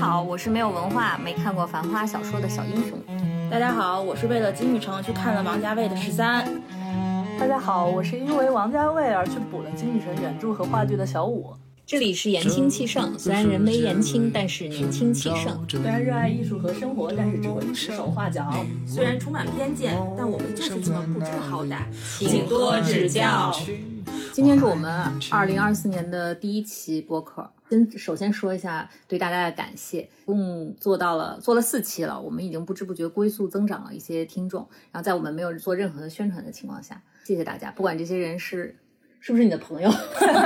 好，我是没有文化、没看过《繁花》小说的小英雄。大家好，我是为了金宇城去看了王家卫的《十三》。大家好，我是因为王家卫而去补了金宇城原著和话剧的小五。这里是言轻气盛，虽然人微言轻，但是年轻气盛。虽然热爱艺术和生活，但是只会指手画脚。虽然充满偏见，但我们就是这么不知好歹，请多指教。今天是我们二零二四年的第一期播客。先首先说一下对大家的感谢，共做到了做了四期了，我们已经不知不觉龟速增长了一些听众。然后在我们没有做任何的宣传的情况下，谢谢大家。不管这些人是是不是你的朋友，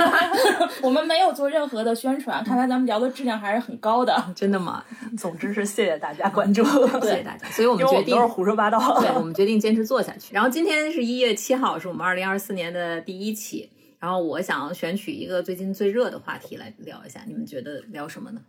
我们没有做任何的宣传，看来咱们聊的质量还是很高的。真的吗？总之是谢谢大家关注，谢谢大家。所以我们决定都是胡说八道，对，我们决定坚持做下去。然后今天是一月七号，是我们二零二四年的第一期。然后我想选取一个最近最热的话题来聊一下，你们觉得聊什么呢？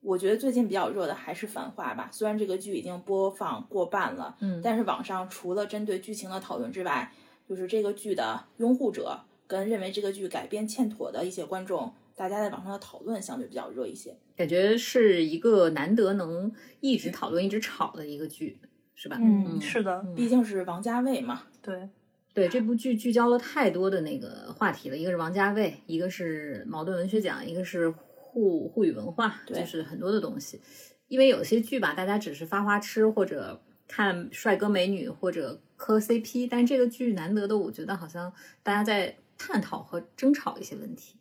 我觉得最近比较热的还是《繁花》吧，虽然这个剧已经播放过半了，嗯，但是网上除了针对剧情的讨论之外，就是这个剧的拥护者跟认为这个剧改编欠妥的一些观众，大家在网上的讨论相对比较热一些。感觉是一个难得能一直讨论、一直吵的一个剧，是吧？嗯，是的，毕竟是王家卫嘛，对。对这部剧聚焦了太多的那个话题了，一个是王家卫，一个是茅盾文学奖，一个是沪沪语文化，就是很多的东西。因为有些剧吧，大家只是发花痴或者看帅哥美女或者磕 CP，但这个剧难得的，我觉得好像大家在探讨和争吵一些问题。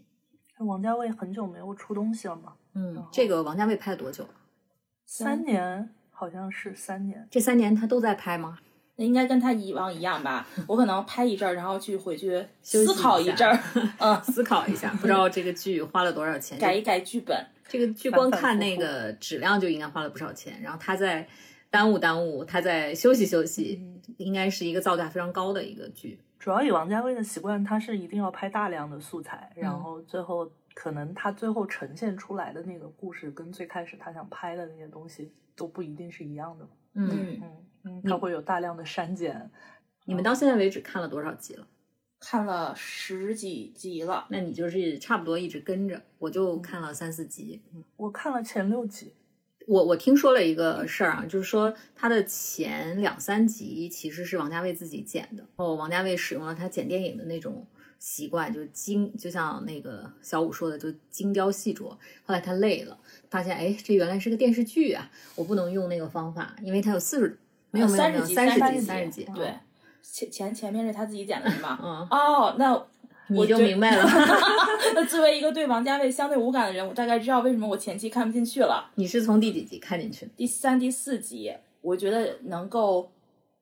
王家卫很久没有出东西了嘛？嗯，这个王家卫拍了多久？三年，好像是三年。这三年他都在拍吗？那应该跟他以往一样吧，我可能拍一阵儿，然后去回去思考一阵儿，嗯，思考一下，不知道这个剧花了多少钱，改一改剧本。这个剧光看那个质量就应该花了不少钱，然后他在耽误耽误，他在休息休息，应该是一个造价非常高的一个剧。主要以王家卫的习惯，他是一定要拍大量的素材，然后最后可能他最后呈现出来的那个故事，跟最开始他想拍的那些东西都不一定是一样的。嗯嗯。嗯，它会有大量的删减。你们到现在为止看了多少集了？看了十几集了。那你就是差不多一直跟着，我就看了三四集。我看了前六集。我我听说了一个事儿啊，就是说他的前两三集其实是王家卫自己剪的。哦，王家卫使用了他剪电影的那种习惯，就精，就像那个小五说的，就精雕细琢。后来他累了，发现哎，这原来是个电视剧啊，我不能用那个方法，因为他有四十。没有三十集，三十集，三十集，对，前前前面是他自己剪的，是吗？嗯，哦，那你就明白了。那作为一个对王家卫相对无感的人，我大概知道为什么我前期看不进去了。你是从第几集看进去的？第三、第四集，我觉得能够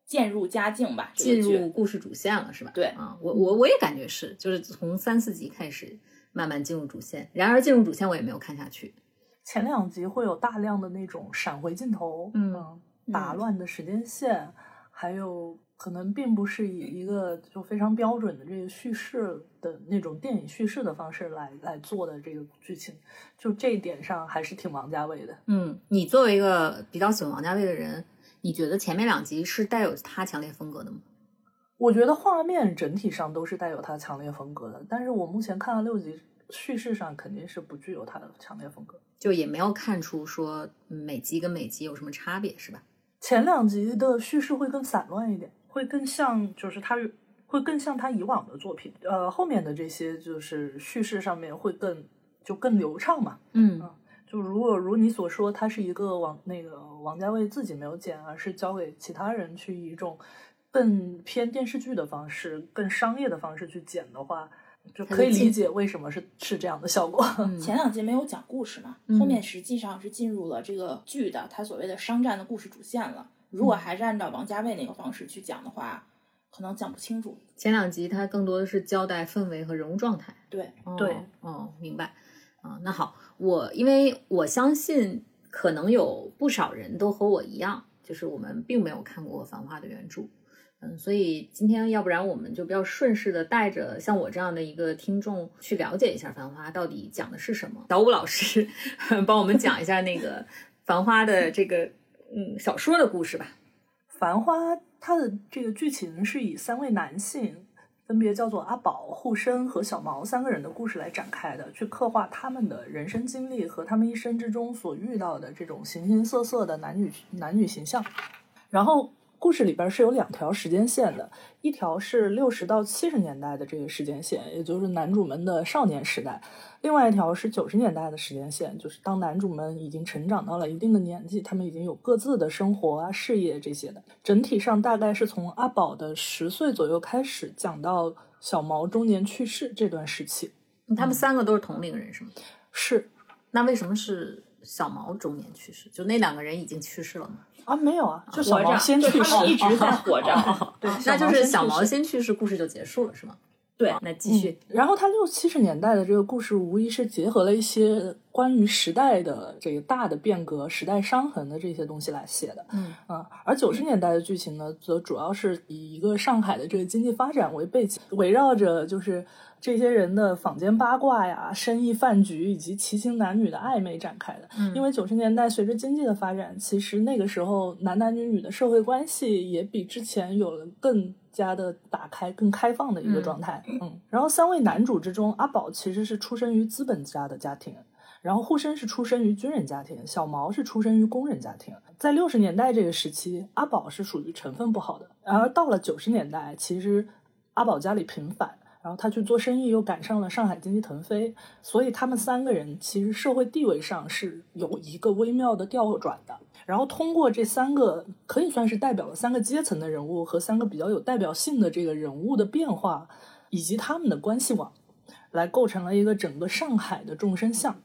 渐入佳境吧，进入故事主线了，是吧？对，啊，我我我也感觉是，就是从三四集开始慢慢进入主线。然而进入主线，我也没有看下去。前两集会有大量的那种闪回镜头，嗯，打乱的时间线。还有可能并不是以一个就非常标准的这个叙事的那种电影叙事的方式来来做的这个剧情，就这一点上还是挺王家卫的。嗯，你作为一个比较喜欢王家卫的人，你觉得前面两集是带有他强烈风格的吗？我觉得画面整体上都是带有他强烈风格的，但是我目前看了六集，叙事上肯定是不具有他的强烈风格，就也没有看出说每集跟每集有什么差别，是吧？前两集的叙事会更散乱一点，会更像，就是他会更像他以往的作品。呃，后面的这些就是叙事上面会更就更流畅嘛。嗯，就如果如你所说，他是一个王那个王家卫自己没有剪，而是交给其他人去以一种更偏电视剧的方式、更商业的方式去剪的话。就可以理解为什么是是这样的效果。前两集没有讲故事嘛，后面实际上是进入了这个剧的他所谓的商战的故事主线了。如果还是按照王家卫那个方式去讲的话，可能讲不清楚。前两集它更多的是交代氛围和人物状态。对对，哦，明白。啊，那好，我因为我相信可能有不少人都和我一样，就是我们并没有看过《繁花》的原著。嗯，所以今天要不然我们就比较顺势的带着像我这样的一个听众去了解一下《繁花》到底讲的是什么。小武老师 帮我们讲一下那个《繁花》的这个嗯小说的故事吧。《繁花》它的这个剧情是以三位男性分别叫做阿宝、护生和小毛三个人的故事来展开的，去刻画他们的人生经历和他们一生之中所遇到的这种形形色色的男女男女形象。然后故事里边是有两条时间线的，一条是六十到七十年代的这个时间线，也就是男主们的少年时代；另外一条是九十年代的时间线，就是当男主们已经成长到了一定的年纪，他们已经有各自的生活啊、事业这些的。整体上大概是从阿宝的十岁左右开始讲到小毛中年去世这段时期。他们三个都是同龄人是吗？是那为什么是小毛中年去世？就那两个人已经去世了吗？啊，没有啊，就小毛活着，先去世，他们一直在活着。对，那就是小毛先去世，故事就结束了是吗？对那继续。然后他六七十年代的这个故事，无疑是结合了一些关于时代的这个大的变革、时代伤痕的这些东西来写的。嗯啊，而九十年代的剧情呢，则主要是以一个上海的这个经济发展为背景，围绕着就是这些人的坊间八卦呀、生意饭局以及奇情男女的暧昧展开的。嗯因为九十年代随着经济的发展，其实那个时候男男女女的社会关系也比之前有了更加的打开、更开放的一个状态。嗯，然后三位男主之中，阿宝其实是出生于资本家的家庭。然后护生是出生于军人家庭，小毛是出生于工人家庭。在六十年代这个时期，阿宝是属于成分不好的。而到了九十年代，其实阿宝家里平反，然后他去做生意，又赶上了上海经济腾飞，所以他们三个人其实社会地位上是有一个微妙的调转的。然后通过这三个可以算是代表了三个阶层的人物和三个比较有代表性的这个人物的变化，以及他们的关系网，来构成了一个整个上海的众生相。《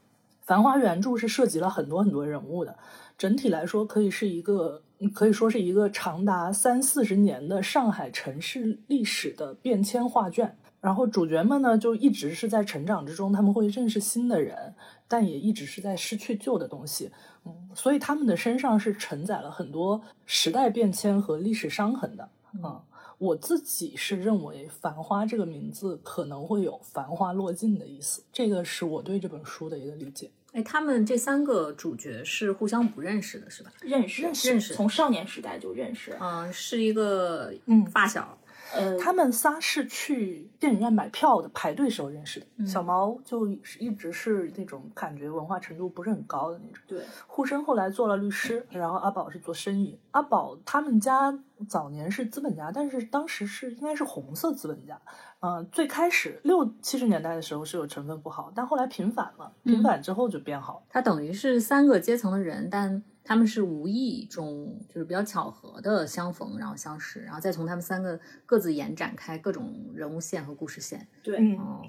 繁花》原著是涉及了很多很多人物的，整体来说可以是一个，可以说是一个长达三四十年的上海城市历史的变迁画卷。然后主角们呢，就一直是在成长之中，他们会认识新的人，但也一直是在失去旧的东西。嗯，所以他们的身上是承载了很多时代变迁和历史伤痕的。嗯，我自己是认为“繁花”这个名字可能会有“繁花落尽”的意思，这个是我对这本书的一个理解。哎，他们这三个主角是互相不认识的，是吧？认识认识从少年时代就认识。嗯、是一个嗯发小。呃，他们仨是去电影院买票的，排队时候认识的。嗯小毛就一直是那种感觉文化程度不是很高的那种。对，沪生后来做了律师，然后阿宝是做生意。阿宝他们家早年是资本家，但是当时是应该是红色资本家。嗯、最开始六七十年代的时候是有成分不好，但后来平反了，平反之后就变好了。他等于是三个阶层的人，但他们是无意中就是比较巧合的相逢，然后相识，然后再从他们三个各自延展开各种人物线和故事线。对，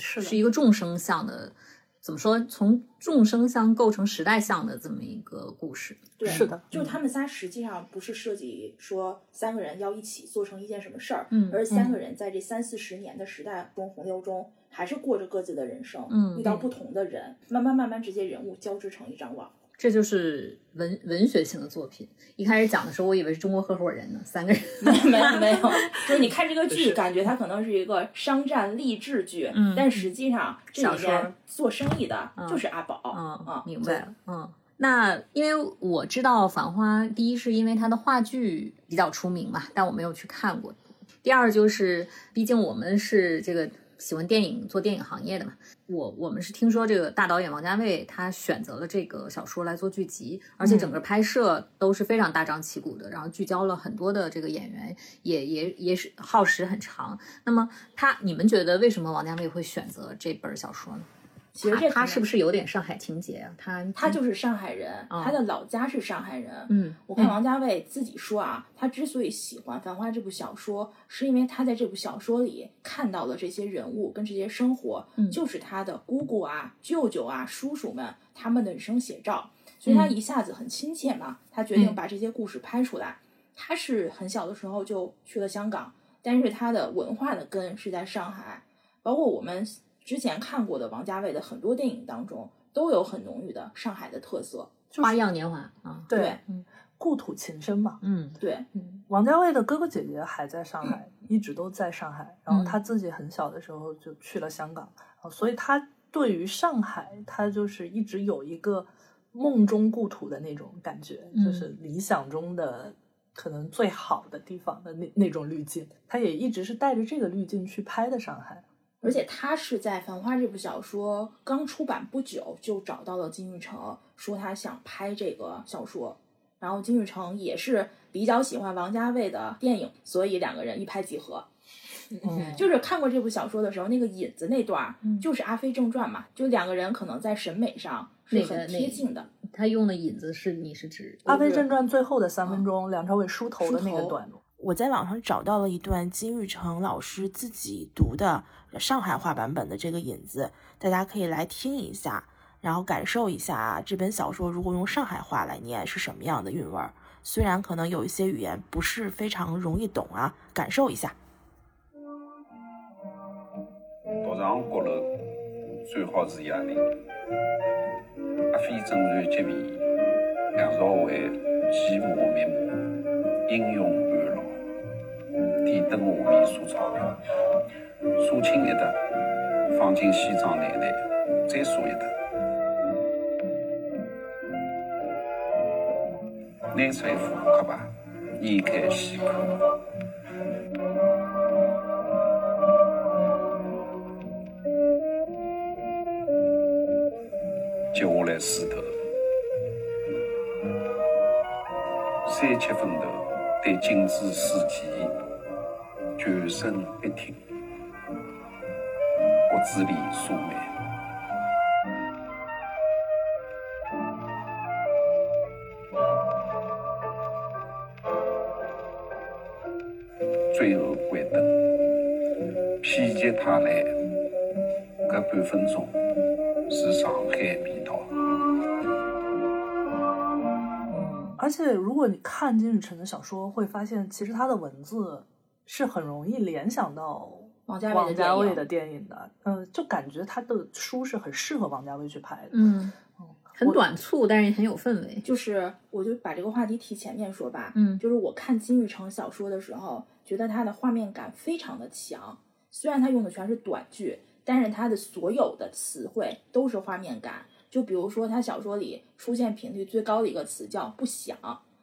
是是一个众生相的，怎么说？从众生相构成时代相的这么一个故事。对，是的就是他们仨实际上不是设计说三个人要一起做成一件什么事儿，嗯而是三个人在这三四十年的时代中洪流中，还是过着各自的人生，嗯遇到不同的人，慢慢慢慢这些人物交织成一张网。这就是文文学性的作品。一开始讲的时候，我以为是中国合伙人呢，三个人。没有没 有，就是你看这个剧，感觉它可能是一个商战励志剧，嗯但实际上这小说里面做生意的就是阿宝，嗯嗯，明白了。嗯，那因为我知道《繁花》，第一是因为它的话剧比较出名嘛，但我没有去看过。第二就是，毕竟我们是这个喜欢电影、做电影行业的嘛，我我们是听说这个大导演王家卫他选择了这个小说来做剧集，而且整个拍摄都是非常大张旗鼓的，然后聚焦了很多的这个演员，也也也是耗时很长。那么他，你们觉得为什么王家卫会选择这本小说呢？其实这他他是不是是有点上海情节啊？他他就是上海人，嗯他的老家是上海人。嗯我看王家卫自己说啊，他之所以喜欢《繁花》这部小说，是因为他在这部小说里看到了这些人物跟这些生活，嗯就是他的姑姑啊、舅舅啊、叔叔们他们的人生写照，所以他一下子很亲切嘛。他决定嗯把这些故事拍出来。他是很小的时候就去了香港，但是他的文化的根是在上海，包括我们之前看过的王家卫的很多电影当中，都有很浓郁的上海的特色。花样年华啊，对，对故土情深嘛。嗯对，嗯，王家卫的哥哥姐姐还在上海，一直都在上海。然后嗯他自己很小的时候就去了香港，啊，所以他对于上海，他就是一直有一个梦中故土的那种感觉，嗯就是理想中的可能最好的地方的那那种滤镜，他也一直是带着这个滤镜去拍的上海。而且他是在《繁花》这部小说刚出版不久就找到了金宇成，说他想拍这个小说。然后金宇成也是比较喜欢王家卫的电影，所以两个人一拍即合。嗯 就是看过这部小说的时候，那个引子那段儿嗯就是《阿飞正传》嘛，就两个人可能在审美上是很贴近的。他用的引子是你是指《阿飞正传》最后的三分钟，梁朝伟梳头的那个段落。我在网上找到了一段金玉成老师自己读的上海话版本的这个引子，大家可以来听一下，然后感受一下啊这本小说如果用上海话来念是什么样的韵味儿。虽然可能有一些语言不是非常容易懂啊，感受一下。独上阁楼，最好是夜里。阿飞正然结尾，梁朝伟寂寞面目，英勇安老。电灯下面数钞票，数清一沓，放进西装内袋，再数一沓。拿出一副扑克牌，眼看细看。接下来梳头，三七分头，对镜子梳髻，全身一挺，骨子里疏眉。最后关灯，否极泰来，搿半分钟是上海味道。而且，如果你看金宇成的小说，会发现其实他的文字是很容易联想到王家卫的王家电影卫的电影的。嗯、就感觉他的书是很适合王家卫去拍的。嗯，很短促，但是很有氛围。就是我就把这个话题提前面说吧，嗯就是我看金宇成小说的时候，觉得他的画面感非常的强。虽然他用的全是短句，但是他的所有的词汇都是画面感。就比如说他小说里出现频率最高的一个词叫“不响”，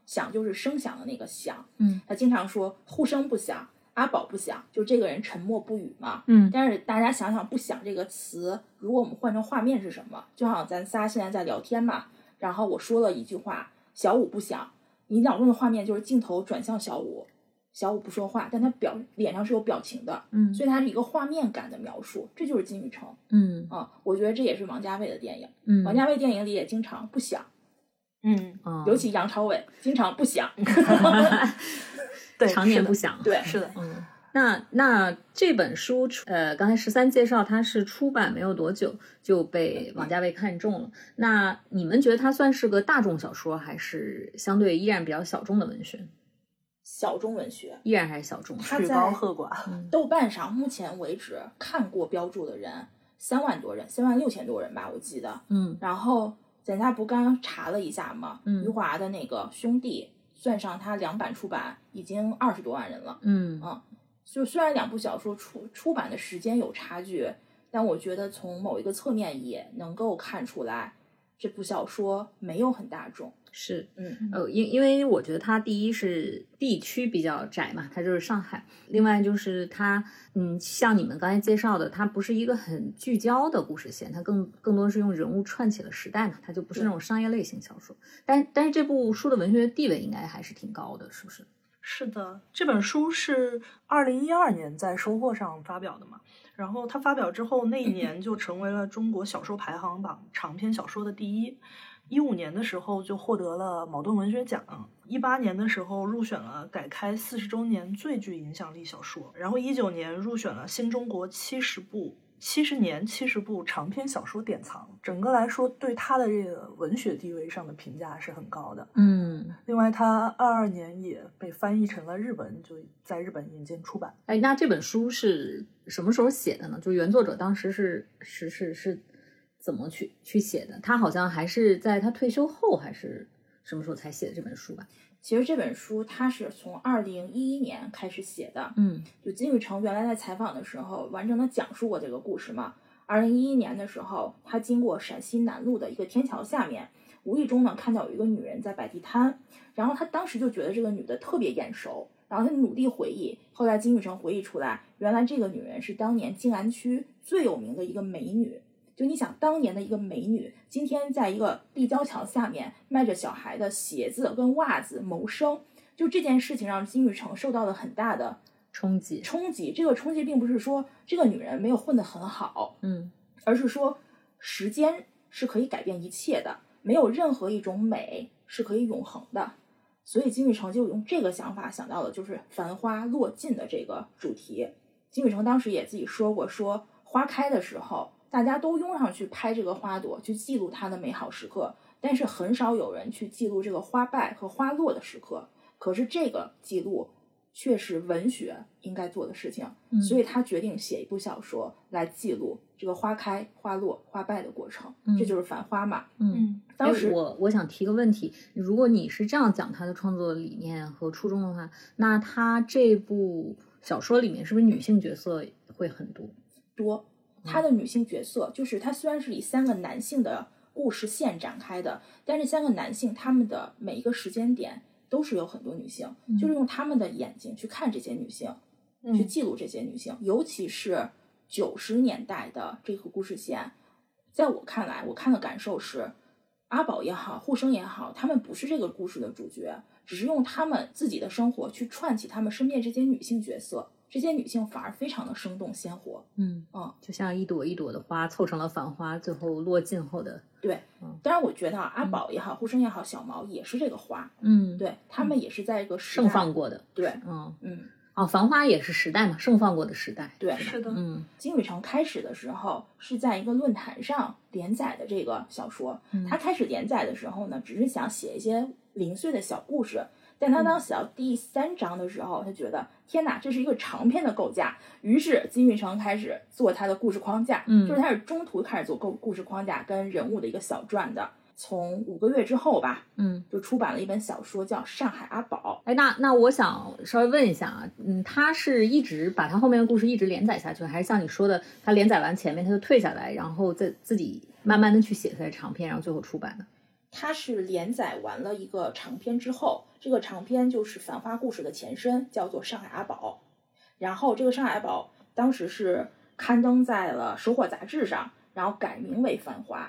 响就是声响的那个响。嗯，他经常说“呼声不响”，阿宝不想，就这个人沉默不语嘛。嗯但是大家想想，“不想”这个词，如果我们换成画面是什么？就好像咱仨现在在聊天嘛，然后我说了一句话，小五不想，你脑中的画面就是镜头转向小五，小五不说话，但他表脸上是有表情的，嗯所以他是一个画面感的描述，这就是金宇澄嗯啊。我觉得这也是王家卫的电影，嗯，王家卫电影里也经常不想，嗯，嗯尤其杨朝伟经常不响 对，常年不响。对是的，嗯，那那这本书出，呃，刚才十三介绍它是出版没有多久就被王家卫看中了。那你们觉得它算是个大众小说，还是相对依然比较小众的文学？小众文学。依然还是小众。曲他在高和寡。豆瓣上目前为止看过标注的人三万多人，三万六千多人吧，我记得。嗯然后咱家不刚查了一下吗？嗯余华的那个兄弟，算上它两版出版，已经二十多万人了。嗯啊就虽然两部小说出出版的时间有差距，但我觉得从某一个侧面也能够看出来，这部小说没有很大众。是。嗯，呃，因因为我觉得它第一是地区比较窄嘛，它就是上海。另外就是它，嗯，像你们刚才介绍的，它不是一个很聚焦的故事线，它更更多是用人物串起了时代嘛，它就不是那种商业类型小说。但但是这部书的文学地位应该还是挺高的，是不是？是的，这本书是二零一二年在收获上发表的嘛，然后它发表之后那一 年就成为了中国小说排行榜长篇小说的第一。一五年的时候就获得了茅盾文学奖，一八年的时候入选了改开四十周年最具影响力小说，然后一九年入选了新中国七十部七十年七十部长篇小说典藏。整个来说，对他的这个文学地位上的评价是很高的。嗯，另外，他二二年也被翻译成了日文，就在日本引进出版。哎，那这本书是什么时候写的呢？就原作者当时是是是是怎么去去写的？他好像还是在他退休后，还是什么时候才写的这本书吧？其实这本书他是从二零一一年开始写的，嗯就金宇成原来在采访的时候，完整的讲述过这个故事嘛。二零一一年的时候，他经过陕西南路的一个天桥下面，无意中呢看到有一个女人在摆地摊，然后他当时就觉得这个女的特别眼熟，然后他努力回忆，后来金宇成回忆出来，原来这个女人是当年静安区最有名的一个美女。就你想，当年的一个美女，今天在一个立交桥下面卖着小孩的鞋子跟袜子谋生，就这件事情让金宇成受到了很大的冲击，冲击。这个冲击并不是说这个女人没有混得很好，嗯，而是说时间是可以改变一切的，没有任何一种美是可以永恒的。所以金宇成就用这个想法想到了就是繁花落尽的这个主题。金宇成当时也自己说过，说花开的时候。大家都拥上去拍这个花朵，去记录它的美好时刻，但是很少有人去记录这个花败和花落的时刻。可是这个记录却是文学应该做的事情，所以他决定写一部小说来记录这个花开、花落、花败的过程。这就是《繁花》嘛。嗯，当时我我想提个问题：如果你是这样讲他的创作理念和初衷的话，那他这部小说里面是不是女性角色会很多？多。他的女性角色就是，他虽然是以三个男性的故事线展开的，但是三个男性他们的每一个时间点都是有很多女性，就是用他们的眼睛去看这些女性，去记录这些女性，尤其是九十年代的这个故事线，在我看来，我看的感受是，阿宝也好，护生也好，他们不是这个故事的主角，只是用他们自己的生活去串起他们身边这些女性角色。这些女性反而非常的生动鲜活，嗯嗯，就像一朵一朵的花凑成了繁花，最后落尽后的。对，当然我觉得阿宝也好，护生也好，小毛也是这个花，嗯，对他们也是在一个盛放过的，对，嗯嗯，哦，繁花也是时代嘛，盛放过的时代，对，是的，嗯，金宇澄开始的时候是在一个论坛上连载的这个小说，他开始连载的时候呢，只是想写一些零碎的小故事。但他当写到第三章的时候，他觉得天哪，这是一个长篇的构架。于是金宇成开始做他的故事框架，嗯，就是他是中途开始做构故事框架跟人物的一个小传的。从五个月之后吧，嗯，就出版了一本小说叫《上海阿宝》。哎，那那我想稍微问一下啊，嗯，他是一直把他后面的故事一直连载下去，还是像你说的，他连载完前面他就退下来，然后再自己慢慢的去写他的长篇，然后最后出版的？它是连载完了一个长篇之后，这个长篇就是《繁花》故事的前身，叫做《上海阿宝》。然后这个《上海阿宝》当时是刊登在了《收获》杂志上，然后改名为《繁花》。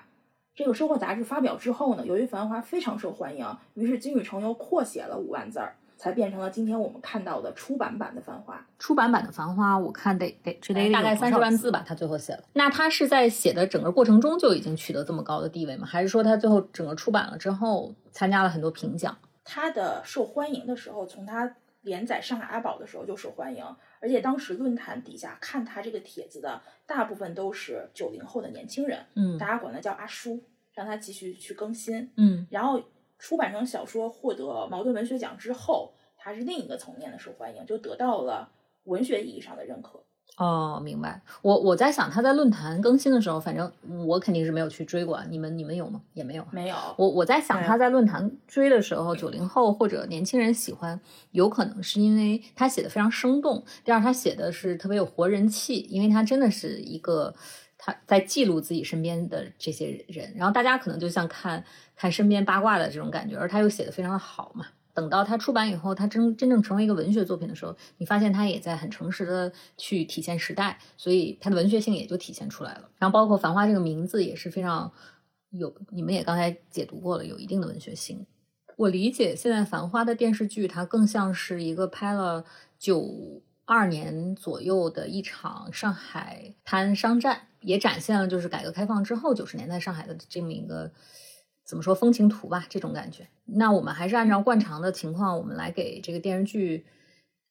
这个《收获》杂志发表之后呢，由于《繁花》非常受欢迎，于是金宇澄又扩写了五万字儿。才变成了今天我们看到的出版版的《繁花》。出版版的《繁花》，我看得得得大概三十万字吧，他最后写了。那他是在写的整个过程中就已经取得这么高的地位吗？还是说他最后整个出版了之后参加了很多评奖？他的受欢迎的时候，从他连载《上海阿宝》的时候就受欢迎，而且当时论坛底下看他这个帖子的大部分都是九零后的年轻人，嗯，大家管他叫阿叔，让他继续去更新，嗯，然后。出版成小说获得茅盾文学奖之后，他是另一个层面的受欢迎，就得到了文学意义上的认可。哦，明白。我我在想他在论坛更新的时候，反正我肯定是没有去追过。你们你们有吗？也没有。没有。我我在想他在论坛追的时候，九零后或者年轻人喜欢，有可能是因为他写的非常生动。第二，他写的是特别有活人气，因为他真的是一个。他在记录自己身边的这些人，然后大家可能就像看看身边八卦的这种感觉，而他又写的非常的好嘛。等到他出版以后，他真真正成为一个文学作品的时候，你发现他也在很诚实的去体现时代，所以他的文学性也就体现出来了。然后包括《繁花》这个名字也是非常有，你们也刚才解读过了，有一定的文学性。我理解现在《繁花》的电视剧，它更像是一个拍了九二年左右的一场上海滩商战。也展现了就是改革开放之后九十年代上海的这么一个怎么说风情图吧，这种感觉。那我们还是按照惯常的情况，我们来给这个电视剧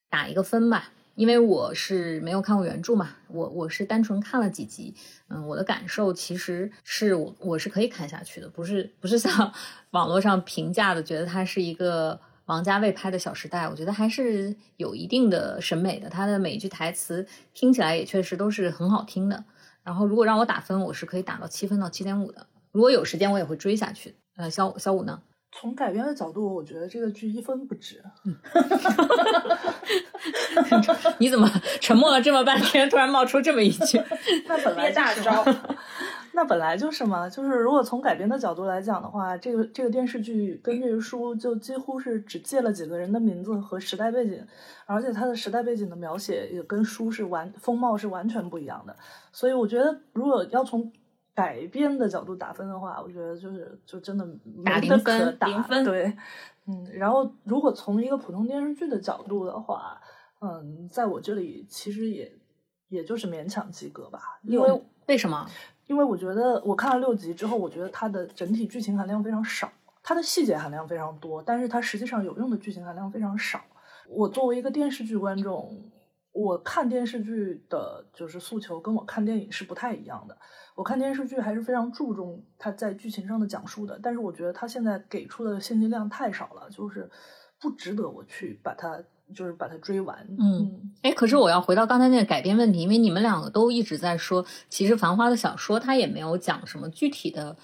打一个分吧。因为我是没有看过原著嘛，我我是单纯看了几集，嗯，我的感受其实是我我是可以看下去的，不是不是像 网络上评价的，觉得它是一个王家卫拍的《小时代》，我觉得还是有一定的审美的，他的每一句台词听起来也确实都是很好听的。然后，如果让我打分，我是可以打到七分到七点五的。如果有时间，我也会追下去。呃，小小五呢？从改编的角度，我觉得这个剧一分不值。你怎么沉默了这么半天，突然冒出这么一句？那本来大招。那本来就是嘛，就是如果从改编的角度来讲的话，这个这个电视剧跟这个书就几乎是只借了几个人的名字和时代背景，而且它的时代背景的描写也跟书是完风貌是完全不一样的。所以我觉得，如果要从改编的角度打分的话，我觉得就是就真的打零分可打零分对，嗯，然后如果从一个普通电视剧的角度的话，嗯，在我这里其实也也就是勉强及格吧，因为为什么？因为我觉得我看了六集之后，我觉得它的整体剧情含量非常少，它的细节含量非常多，但是它实际上有用的剧情含量非常少。我作为一个电视剧观众，我看电视剧的就是诉求跟我看电影是不太一样的。我看电视剧还是非常注重它在剧情上的讲述的，但是我觉得它现在给出的信息量太少了，就是不值得我去把它就是把它追完。嗯哎，可是我要回到刚才那个改编问题，因为你们两个都一直在说，其实《繁花》的小说它也没有讲什么具体的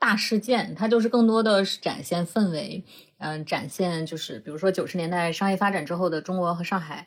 大事件，它就是更多的是展现氛围，嗯、展现就是比如说九十年代商业发展之后的中国和上海。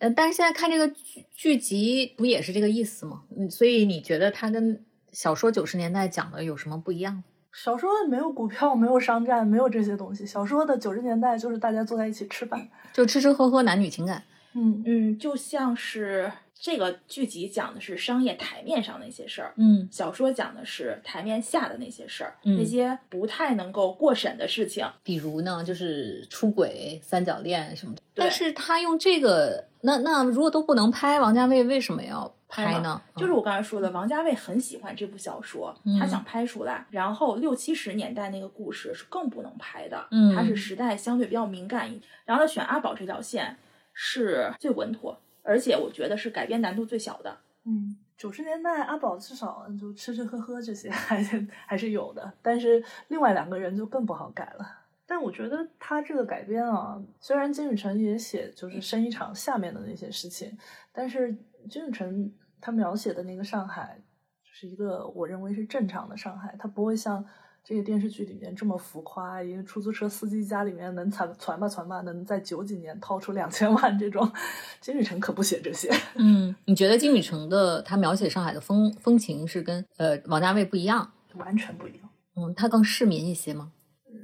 呃，但是现在看这个剧剧集，不也是这个意思吗？嗯，所以你觉得它跟小说九十年代讲的有什么不一样？小说没有股票，没有商战，没有这些东西。小说的九十年代就是大家坐在一起吃饭。就吃吃喝喝，男女情感。嗯嗯，就像是这个剧集讲的是商业台面上的一些事儿，嗯小说讲的是台面下的那些事儿，嗯那些不太能够过审的事情。比如呢，就是出轨、三角恋什么的。但是他用这个，那那如果都不能拍，王家卫为什么要拍呢？就是我刚才说的，王家卫很喜欢这部小说，嗯他想拍出来。然后六七十年代那个故事是更不能拍的，嗯它是时代相对比较敏感一点。然后他选阿宝这条线是最稳妥，而且我觉得是改编难度最小的。嗯，九十年代阿宝至少就吃吃喝喝这些 还是还是有的，但是另外两个人就更不好改了。但我觉得他这个改编啊，虽然金宇澄也写就是生意场下面的那些事情，但是金宇澄他描写的那个上海，是一个我认为是正常的上海，他不会像这个电视剧里面这么浮夸，一个出租车司机家里面能攒攒吧攒吧，能在九几年掏出两千万这种，金宇澄可不写这些。嗯，你觉得金宇澄的他描写上海的风风情是跟呃王家卫不一样？完全不一样。嗯，他更市民一些吗？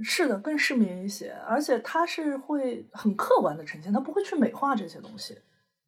是的，更市民一些，而且他是会很客观的呈现，他不会去美化这些东西。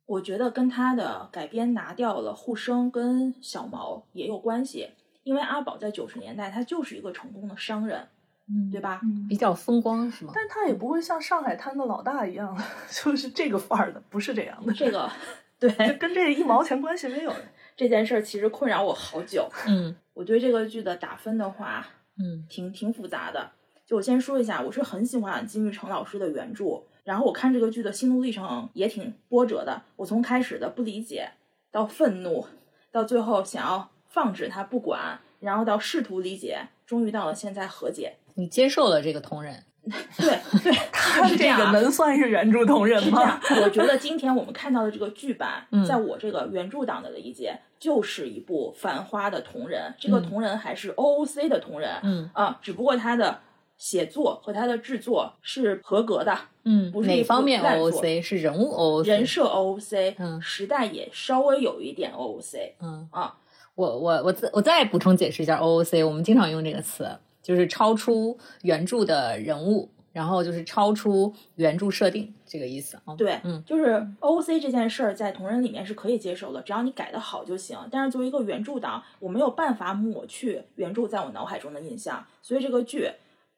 我觉得跟他的改编拿掉了沪生跟小毛也有关系，因为阿宝在九十年代他就是一个成功的商人，嗯对吧？比较风光是吗？但他也不会像上海滩的老大一样，就是这个范儿的，不是这样的。这个 对这跟这一毛钱关系没有。这件事儿其实困扰我好久。嗯我对这个剧的打分的话，嗯挺挺复杂的。就我先说一下，我是很喜欢金玉成老师的原著，然后我看这个剧的心路历程也挺波折的。我从开始的不理解，到愤怒，到最后想要放置他不管，然后到试图理解，终于到了现在和解。你接受了这个同人，对对，他是这样能算是原著同人吗？，我觉得今天我们看到的这个剧版，嗯在我这个原著党的理解，就是一部《繁花》的同人。这个嗯同人还是 OOC 的同人，嗯啊，只不过他的写作和他的制作是合格的，嗯不是哪方面 OOC 是人物 OOC？人设 OOC，嗯时代也稍微有一点 OOC 嗯啊。我我我再我再补充解释一下 OOC，我们经常用这个词，就是超出原著的人物，然后就是超出原著设定这个意思啊。对，嗯就是 OOC 这件事儿在同人里面是可以接受的，只要你改的好就行。但是作为一个原著党，我没有办法抹去原著在我脑海中的印象，所以这个剧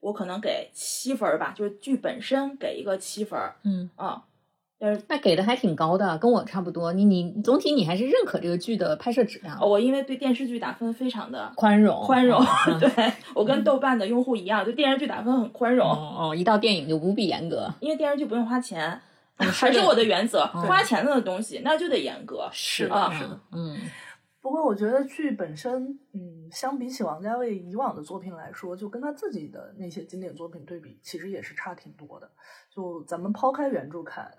我可能给七分儿吧，就是剧本身给一个七分儿嗯，啊。但是那给的还挺高的，跟我差不多。你你总体你还是认可这个剧的拍摄质量，我因为对电视剧打分非常的宽容宽容，嗯对 我跟豆瓣的用户一样，对电视剧打分很宽容，哦哦，一到电影就无比严格。因为电视剧不用花钱。嗯 还是我的原则，嗯花钱的东西那就得严格。是啊是的嗯不过我觉得剧本身，嗯，相比起王家卫以往的作品来说，就跟他自己的那些经典作品对比，其实也是差挺多的。就咱们抛开原著看，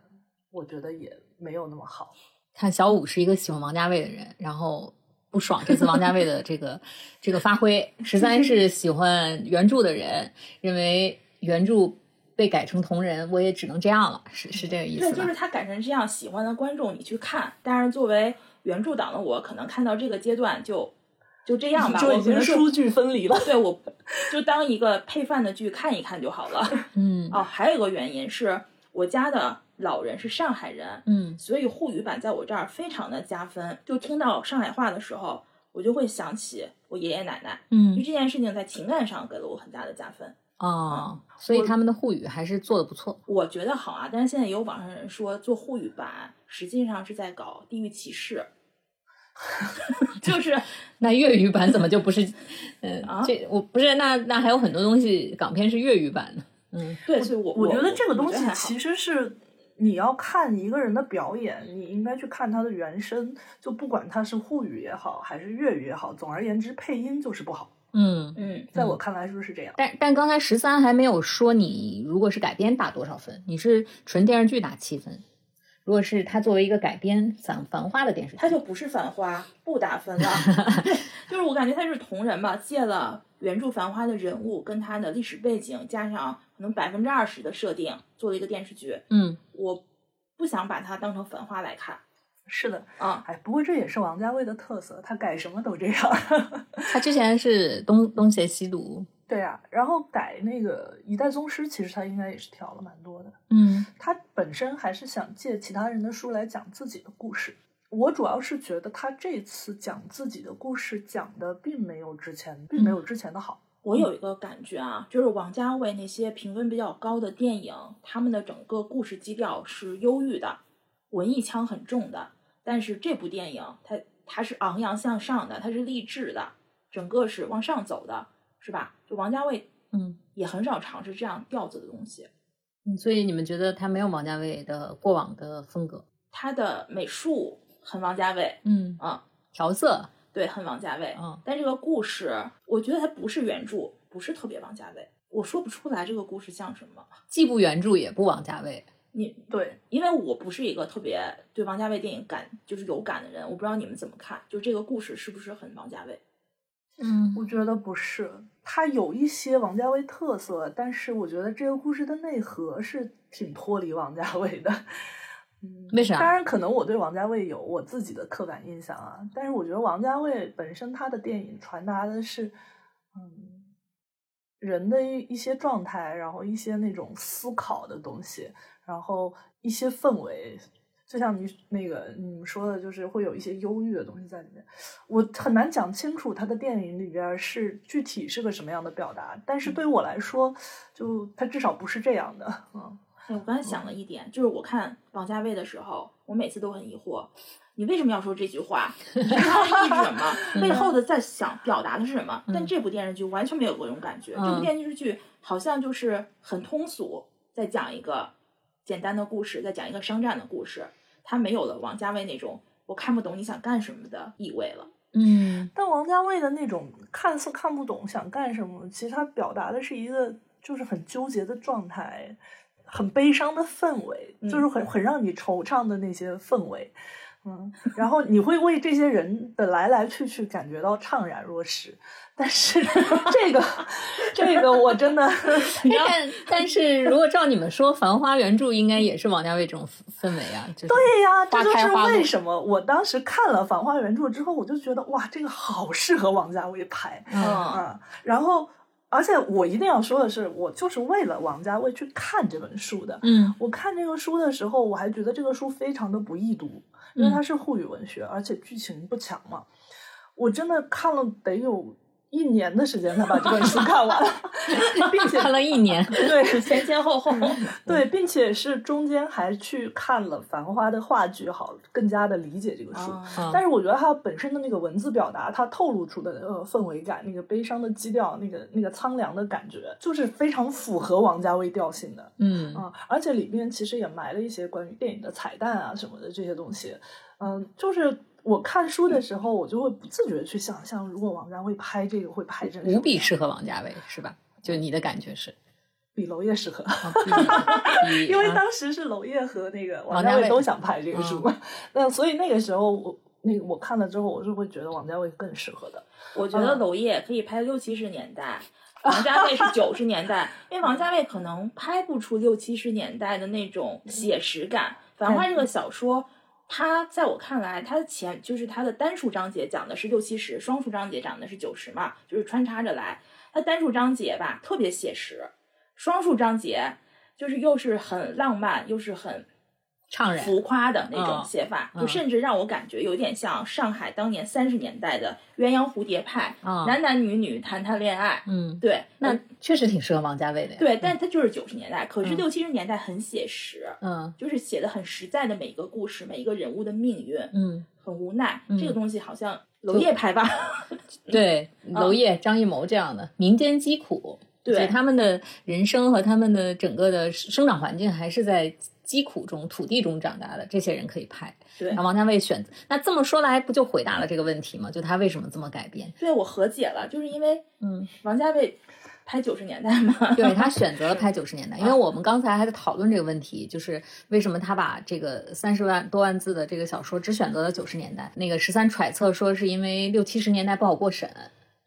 我觉得也没有那么好。看小五是一个喜欢王家卫的人，然后不爽这次王家卫的这个 这个发挥。十三是喜欢原著的人，认为原著被改成同人，我也只能这样了，是是这个意思对，就是他改成这样，喜欢的观众你去看。但是作为原著党的我，可能看到这个阶段就就这样吧，就已经书剧分离了。对我就当一个配饭的剧看一看就好了。嗯哦，还有一个原因是我家的老人是上海人，嗯所以沪语版在我这儿非常的加分。就听到上海话的时候，我就会想起我爷爷奶奶，嗯就嗯这件事情在情感上给了我很大的加分。哦，所以他们的沪语还是做的不错。我觉得好啊，但是现在也有网上人说做沪语版实际上是在搞地域歧视，就是 那粤语版怎么就不是？嗯、啊这我不是那那还有很多东西港片是粤语版的。嗯对，所以我我觉得这个东西其实是你要看一个人的表演，你应该去看他的原声，就不管他是沪语也好，还是粤语也好，总而言之，配音就是不好。嗯，嗯，在我看来，是不是这样？但但刚才十三还没有说你如果是改编打多少分，你是纯电视剧打七分。如果是它作为一个改编繁繁花的电视剧，他就不是繁花，不打分了。对，就是我感觉他是同人吧，借了原著繁花的人物跟他的历史背景，加上可能百分之二十的设定，做了一个电视剧。嗯我不想把它当成繁花来看是的，啊。哎，不过这也是王家卫的特色，他改什么都这样。他之前是东东邪西毒，对啊，然后改那个《一代宗师》，其实他应该也是调了蛮多的。嗯他本身还是想借其他人的书来讲自己的故事。我主要是觉得他这次讲自己的故事讲的并没有之前，并没有之前的好。我有一个感觉啊，就是王家卫那些评分比较高的电影，他们的整个故事基调是忧郁的，文艺腔很重的。但是这部电影它它是昂扬向上的，它是励志的，整个是往上走的，是吧？就王家卫嗯也很少尝试这样调子的东西。嗯，所以你们觉得他没有王家卫的过往的风格？他的美术很王家卫，嗯啊，调色，对，很王家卫。嗯但这个故事，我觉得它不是原著，不是特别王家卫。我说不出来这个故事像什么。既不原著也不王家卫。你对，因为我不是一个特别对王家卫电影感就是有感的人，我不知道你们怎么看，就这个故事是不是很王家卫？嗯我觉得不是，它有一些王家卫特色，但是我觉得这个故事的内核是挺脱离王家卫的。嗯，为啥当然，可能我对王家卫有我自己的刻板印象啊，但是我觉得王家卫本身他的电影传达的是，嗯，人的一一些状态，然后一些那种思考的东西，然后一些氛围，就像你那个你们说的，就是会有一些忧郁的东西在里面。我很难讲清楚他的电影里边是具体是个什么样的表达，但是对于我来说，就他至少不是这样的。嗯，哎，我刚才想了一点，就是我看王家卫的时候，我每次都很疑惑，你为什么要说这句话？你它的是什么？背后的在想表达的是什么？但这部电视剧完全没有过这种感觉，这部嗯电视剧好像就是很通俗，在讲一个简单的故事，在讲一个商战的故事，它没有了王家卫那种我看不懂你想干什么的意味了。嗯但王家卫的那种看似看不懂想干什么，其实他表达的是一个就是很纠结的状态，很悲伤的氛围，嗯就是很很让你惆怅的那些氛围。嗯，然后 你会为这些人的来来去去感觉到怅然若失，但是 这个这个我真的，但但是如果照你们说，《繁花》原著应该也是王家卫这种氛围啊，就是对呀，这就是为什么我当时看了《繁花》原著之后，我就觉得哇，这个好适合王家卫拍。嗯啊，然后而且我一定要说的是，我就是为了王家卫去看这本书的。嗯我看这个书的时候，我还觉得这个书非常的不易读，因为嗯它是沪语文学，而且剧情不强嘛。我真的看了得有一年的时间才把这本书看完，并且看了一年，对前前后后，对，并且是中间还去看了《繁花》的话剧，好更加的理解这个书。但是我觉得它本身的那个文字表达，它透露出的呃氛围感，那个悲伤的基调，那个那个苍凉的感觉，就是非常符合王家卫调性的。嗯。啊、而且里面其实也埋了一些关于电影的彩蛋啊什么的这些东西。嗯、就是我看书的时候，我就会不自觉的去想象，如果王家卫拍这个会拍这个无比适合王家卫是吧？就你的感觉是，比娄烨适合。因为啊当时是娄烨和那个王王家卫都想拍这个书嗯，那所以那个时候我那个我看了之后，我是会觉得王家卫更适合的。我觉得娄烨可以拍六七十年代，王家卫是九十年代，因为王家卫可能拍不出六七十年代的那种写实感。《繁花》这个小说，它在我看来，它的前就是它的单数章节讲的是六七十，双数章节讲的是九十嘛，就是穿插着来。它单数章节吧特别写实，双数章节就是又是很浪漫，又是很怅然，浮夸的那种嗯写法，嗯就甚至让我感觉有点像上海当年三十年代的鸳鸯蝴蝶派，啊男男女女谈谈恋爱。嗯，对，那确实挺适合王家卫的呀。对，但他就是九十年代，可是嗯六七十年代很写实，嗯就是写的很实在的每一个故事，每一个人物的命运，嗯，很无奈。嗯这个东西好像娄烨拍吧？对，娄烨、张艺谋这样的民间疾苦，对他们的人生和他们的整个的生长环境还是在疾苦中、土地中长大的，这些人可以拍。对那王家卫选择，那这么说来，不就回答了这个问题吗？就他为什么这么改编？对我和解了，就是因为嗯，王家卫拍九十年代嘛。对 他选择了拍九十年代，因为我们刚才还在讨论这个问题，就是为什么他把这个三十万多万字的这个小说只选择了九十年代。那个十三揣测说是因为六七十年代不好过审，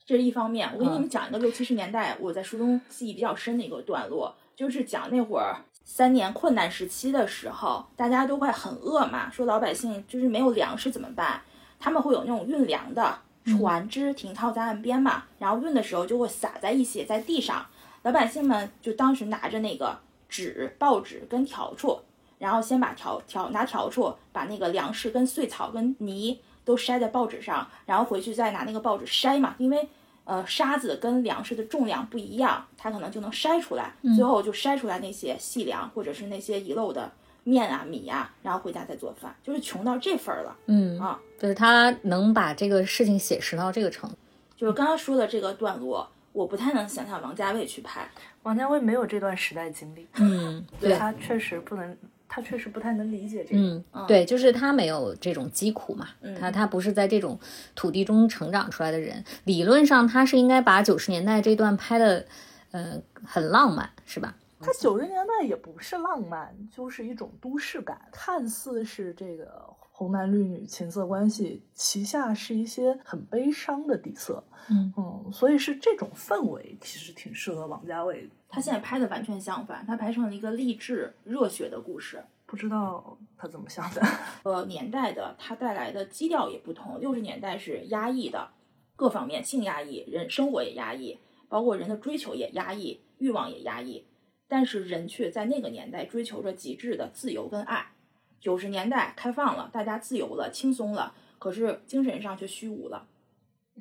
这是一方面。我给你嗯们讲一个六七十年代我在书中记忆比较深的一个段落，就是讲那会儿三年困难时期的时候，大家都快很饿嘛，说老百姓就是没有粮食怎么办？他们会有那种运粮的船只停靠在岸边嘛，然后运的时候就会撒在一些在地上，老百姓们就当时拿着那个纸、报纸跟笤帚，然后先把笤笤拿笤帚把那个粮食跟碎草跟泥都筛在报纸上，然后回去再拿那个报纸筛嘛，因为呃沙子跟粮食的重量不一样，它可能就能筛出来，最后就筛出来那些细粮或者是那些遗漏的面啊米啊，然后回家再做饭，就是穷到这份儿了嗯啊。就是他能把这个事情写实到这个程度。就是刚刚说的这个段落，我不太能想象王家卫去拍，王家卫没有这段时代经历，嗯，对他确实不能，他确实不太能理解这个。嗯，对，就是他没有这种疾苦嘛，嗯他他不是在这种土地中成长出来的人，理论上他是应该把九十年代这段拍的，呃，很浪漫，是吧？他九十年代也不是浪漫，就是一种都市感，看似是这个红男绿女情色关系，旗下是一些很悲伤的底色。嗯嗯，所以是这种氛围，其实挺适合王家卫的。他现在拍的完全相反，他拍成了一个励志热血的故事。不知道他怎么想的。呃，年代的它带来的基调也不同。六十年代是压抑的，各方面性压抑，人生活也压抑，包括人的追求也压抑，欲望也压抑。但是人却在那个年代追求着极致的自由跟爱。九十年代开放了，大家自由了，轻松了，可是精神上却虚无了。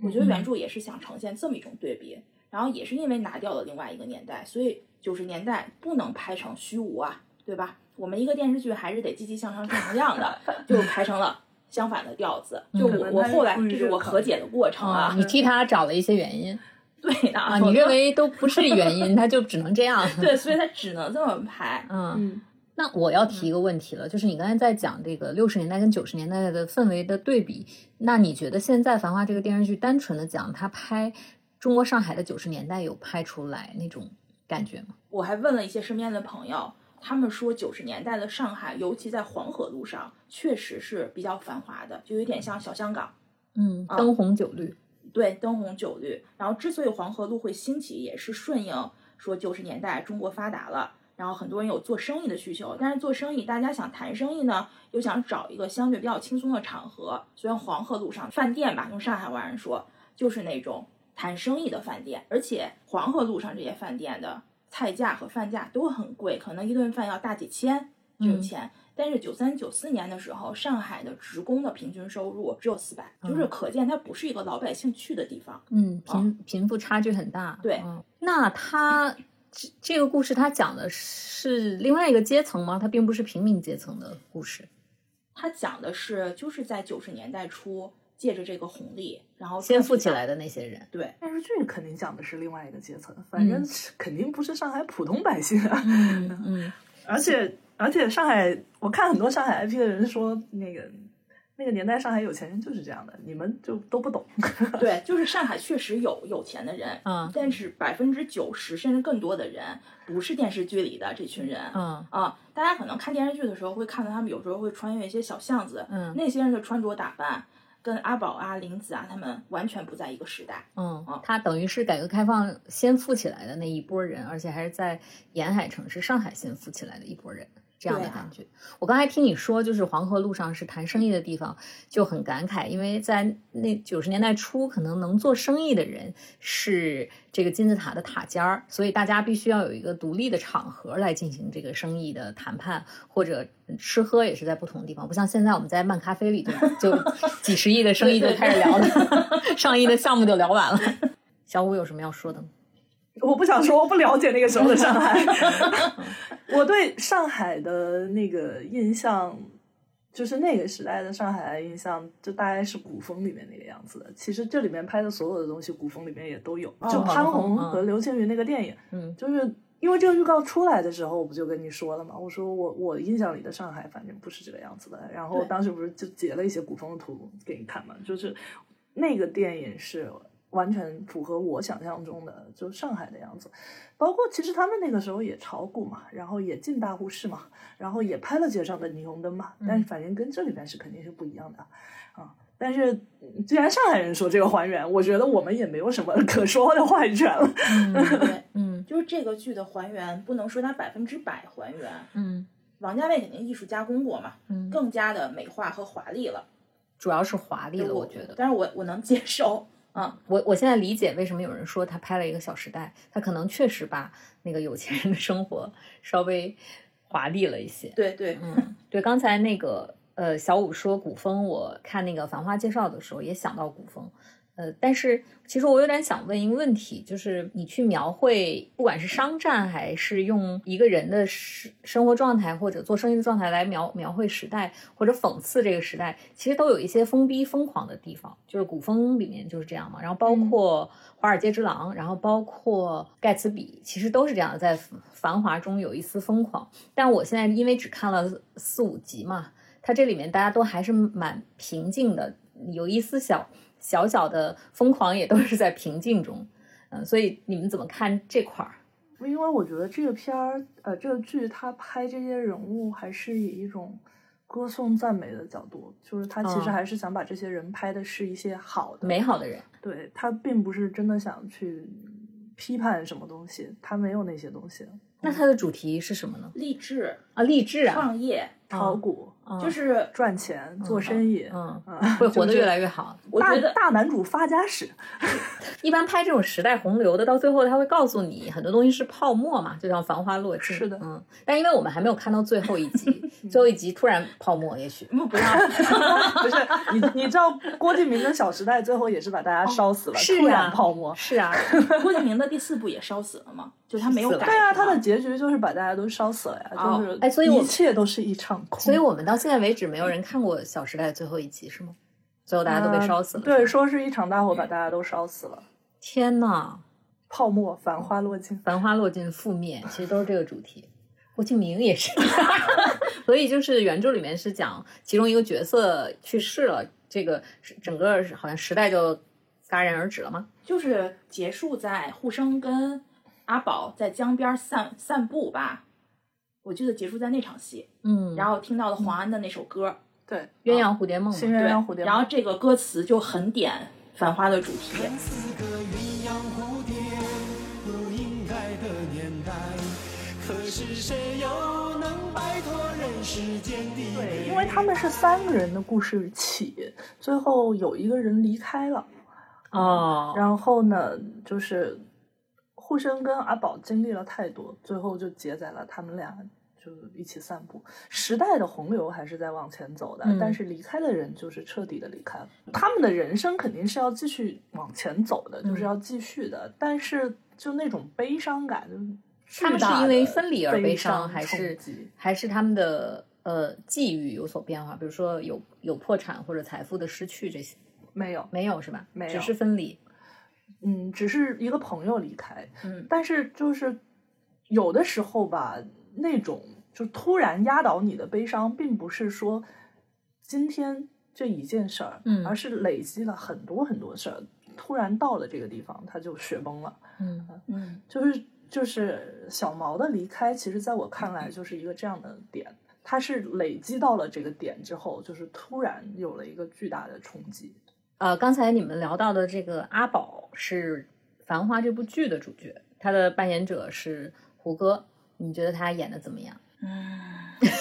我觉得原著也是想呈现这么一种对比，然后也是因为拿掉了另外一个年代，所以九十年代不能拍成虚无啊，对吧？我们一个电视剧还是得积极向上、正能量的，就拍成了相反的调子。就我我后来这是我和解的过程啊，你替他找了一些原因 对的啊，你认为都不是原因，他就只能这样。对，所以他只能这么拍。嗯，嗯，那我要提一个问题了，就是你刚才在讲这个六十年代跟九十年代的氛围的对比，那你觉得现在《繁花》这个电视剧单纯的讲他拍中国上海的九十年代有拍出来那种感觉吗？我还问了一些身边的朋友，他们说九十年代的上海，尤其在黄河路上，确实是比较繁华的，就有点像小香港。嗯，啊灯红酒绿。对，灯红酒绿。然后之所以黄河路会兴起，也是顺应说九十年代中国发达了，然后很多人有做生意的需求。但是做生意，大家想谈生意呢，又想找一个相对比较轻松的场合，所以黄河路上饭店吧，用上海话人说，就是那种谈生意的饭店。而且黄河路上这些饭店的菜价和饭价都很贵，可能一顿饭要大几千这种嗯钱。但是九三九四年的时候，上海的职工的平均收入只有四百，就是可见它不是一个老百姓去的地方。嗯，贫贫富差距很大。对嗯，那他这这个故事，他讲的是另外一个阶层吗？它并不是平民阶层的故事，他讲的是就是在九十年代初，借着这个红利，然后先富起来的那些人。对，电视剧肯定讲的是另外一个阶层，反正是肯定不是上海普通百姓啊。嗯嗯而且而且上海，我看很多上海 IP 的人说，那个那个年代上海有钱人就是这样的，你们就都不懂。对，就是上海确实有有钱的人，嗯但是百分之九十甚至更多的人不是电视剧里的这群人。嗯啊，大家可能看电视剧的时候会看到他们有时候会穿越一些小巷子，嗯那些人的穿着打扮跟阿宝啊、林子啊他们完全不在一个时代。嗯啊，他等于是改革开放先富起来的那一波人，而且还是在沿海城市上海先富起来的一波人。这样的感觉。我刚才听你说，就是黄河路上是谈生意的地方，就很感慨，因为在那九十年代初，可能能做生意的人是这个金字塔的塔尖儿，所以大家必须要有一个独立的场合来进行这个生意的谈判，或者吃喝也是在不同的地方，不像现在我们在漫咖啡里就就 几十亿的生意就开始聊了，上亿的项目就聊完了。小五有什么要说的吗？我不想说，我不了解那个时候的上海。我对上海的那个印象，就是那个时代的上海的印象，就大概是古风里面那个样子的。其实这里面拍的所有的东西，古风里面也都有。就哦潘虹嗯和刘青云那个电影，嗯就是因为这个预告出来的时候，我不就跟你说了嘛？我说我我印象里的上海反正不是这个样子的。然后当时不是就截了一些古风的图给你看嘛？就是那个电影是完全符合我想象中的，就上海的样子。包括其实他们那个时候也炒股嘛，然后也进大户室嘛，然后也拍了街上的霓虹灯嘛，但是反正跟这里边是肯定是不一样的啊。但是嗯既然上海人说这个还原，我觉得我们也没有什么可说的话语权了。对，嗯就是这个剧的还原，不能说它百分之百还原。嗯王家卫肯定艺术加工过嘛，嗯，更加的美化和华丽了。主要是华丽了，我觉得。但是我我能接受。嗯，我我现在理解为什么有人说他拍了一个《小时代》，他可能确实把那个有钱人的生活 稍微华丽了一些。对对，嗯，对，刚才那个呃，小五说古风，我看那个《繁花》介绍的时候也想到古风。呃，但是其实我有点想问一个问题，就是你去描绘，不管是商战还是用一个人的生生活状态或者做生意的状态来描描绘时代，或者讽刺这个时代，其实都有一些疯逼疯狂的地方，就是古风里面就是这样嘛。然后包括《华尔街之狼》，然后包括《盖茨比》，其实都是这样的，在繁华中有一丝疯狂。但我现在因为只看了四五集嘛，它这里面大家都还是蛮平静的，有一丝小小小的疯狂，也都是在平静中。嗯，所以你们怎么看这块儿？因为我觉得这个片儿，呃，这个剧它拍这些人物还是以一种歌颂赞美的角度，就是他其实嗯还是想把这些人拍的是一些好的、美好的人，对他并不是真的想去批判什么东西，他没有那些东西。那它的主题是什么呢？励志、啊，励志啊，创业，炒股、嗯就是赚钱、做生意，嗯，嗯会活得越来越好。大我觉得大男主发家史，一般拍这种时代洪流的，到最后他会告诉你很多东西是泡沫嘛，就像《繁花》落尽。是的嗯，但因为我们还没有看到最后一集，最后一集突然泡沫，也许不不要，不是你你知道郭敬明的《小时代》最后也是把大家烧死了，是突然啊泡沫。是啊，郭敬明的第四部也烧死了吗，就他没有改。对啊，他的结局就是把大家都烧死了呀，哦就是哎所以一切都是一场空。所以我们到现在为止没有人看过《小时代》最后一集，是吗？最后大家都被烧死了。呃对，说是一场大火把大家都烧死了，天呐，泡沫繁花落尽。繁花落尽覆灭，其实都是这个主题。郭敬明也是，所以就是原著里面是讲其中一个角色去世了，这个是整个好像时代就戛然而止了吗？就是结束在护生跟阿宝在江边散散步吧，我记得结束在那场戏，嗯，然后听到了黄安的那首歌，对，鸳鸯蝴蝶梦，鸳鸯蝴蝶梦，然后这个歌词就很点《繁花》的主题。四个鸳鸯蝴蝶不应该的年代，可是谁又对，因为他们是三个人的故事起，最后有一个人离开了，哦，然后呢，就是护生跟阿宝经历了太多，最后就结在了他们俩就一起散步。时代的洪流还是在往前走的，嗯但是离开的人就是彻底的离开了。他们的人生肯定是要继续往前走的，就是要继续的，但是就那种悲伤感，就是他们是因为分离而悲悲伤，还是还是他们的呃际遇有所变化？比如说有有破产或者财富的失去这些，没有？没有是吧？没有只是分离。嗯，只是一个朋友离开，嗯，但是就是有的时候吧，那种就突然压倒你的悲伤，并不是说今天这一件事儿，嗯而是累积了很多很多事儿，突然到了这个地方，他就雪崩了。嗯嗯，就是就是小毛的离开，其实在我看来就是一个这样的点，它是累积到了这个点之后，就是突然有了一个巨大的冲击。呃，刚才你们聊到的这个阿宝是《繁花》这部剧的主角，他的扮演者是胡歌，你觉得他演的怎么样？嗯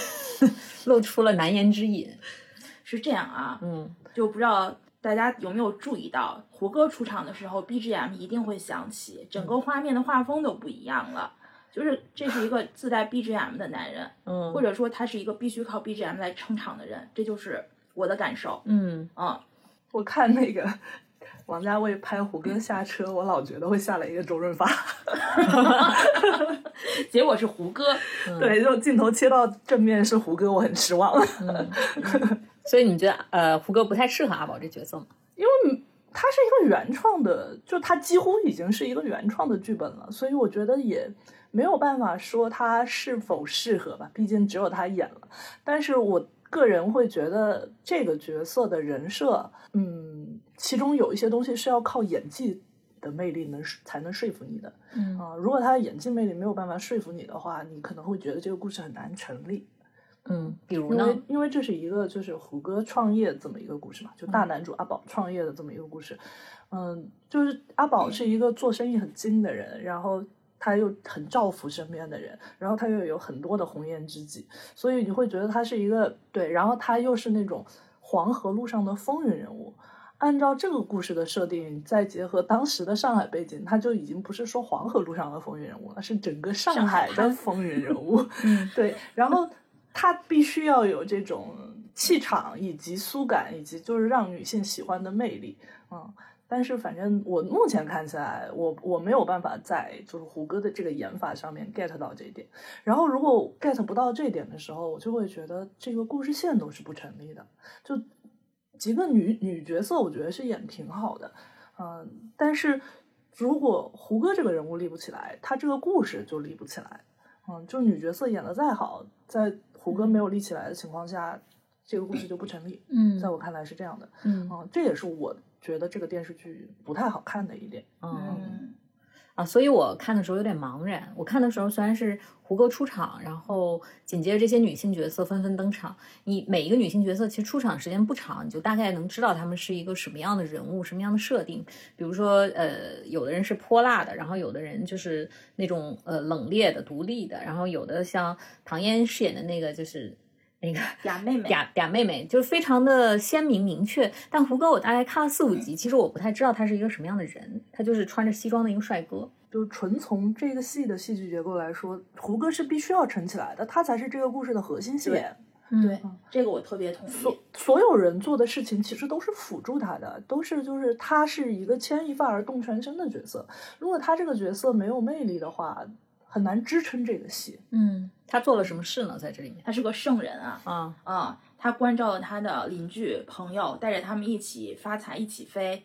露出了难言之隐。是这样啊，嗯就不知道大家有没有注意到，胡歌出场的时候，BGM 一定会响起，整个画面的画风都不一样了。就是这是一个自带 BGM 的男人，嗯或者说他是一个必须靠 BGM 来撑场的人，这就是我的感受。嗯，嗯，我看那个王家卫拍胡歌下车，我老觉得会下来一个周润发。结果是胡歌，对，就镜头切到正面是胡歌，我很失望。所以你觉得呃胡歌不太适合阿宝这角色吗？因为他是一个原创的，就他几乎已经是一个原创的剧本了，所以我觉得也没有办法说他是否适合吧，毕竟只有他演了。但是我个人会觉得这个角色的人设，嗯，其中有一些东西是要靠演技的魅力能才能说服你的。嗯啊、如果他的演技魅力没有办法说服你的话，你可能会觉得这个故事很难成立。嗯，比如呢因为？因为这是一个就是胡歌创业这么一个故事嘛，就大男主阿宝创业的这么一个故事。嗯，就是阿宝是一个做生意很精的人，然后他又很照拂身边的人，然后他又有很多的红颜知己，所以你会觉得他是一个对，然后他又是那种黄河路上的风云人物。按照这个故事的设定，再结合当时的上海背景，他就已经不是说黄河路上的风云人物了，是整个上上海海的风云人物。嗯 对，然后他必须要有这种气场，以及苏感，以及就是让女性喜欢的魅力，嗯。但是反正我目前看起来，我我没有办法在就是胡歌的这个演法上面 get 到这一点。然后如果 get 不到这一点的时候，我就会觉得这个故事线都是不成立的。就几个女女角色，我觉得是演挺好的，嗯、但是如果胡歌这个人物立不起来，他这个故事就立不起来。嗯，就女角色演的再好，在胡歌没有立起来的情况下，这个故事就不成立。嗯在我看来是这样的。嗯嗯，这也是我觉得这个电视剧不太好看的一点。嗯嗯，啊，所以我看的时候有点茫然。我看的时候虽然是胡歌出场，然后紧接着这些女性角色纷纷登场，你每一个女性角色其实出场时间不长，你就大概能知道她们是一个什么样的人物，什么样的设定。比如说，呃，有的人是泼辣的，然后有的人就是那种呃冷冽的、独立的，然后有的像唐嫣饰演的那个就是那个 嗲妹妹，嗲嗲妹妹，就是非常的鲜明明确。但胡歌我大概看了四五集，其实我不太知道他是一个什么样的人，他就是穿着西装的一个帅哥。就是纯从这个戏的戏剧结构来说，胡歌是必须要撑起来的，他才是这个故事的核心线。对，这个我特别同意所意。所有人做的事情其实都是辅助他的，都是就是他是一个牵一发而动全身的角色。如果他这个角色没有魅力的话，很难支撑这个戏。嗯，他做了什么事呢？在这里面他是个圣人啊，啊，啊、他关照了他的邻居朋友，带着他们一起发财，一起飞。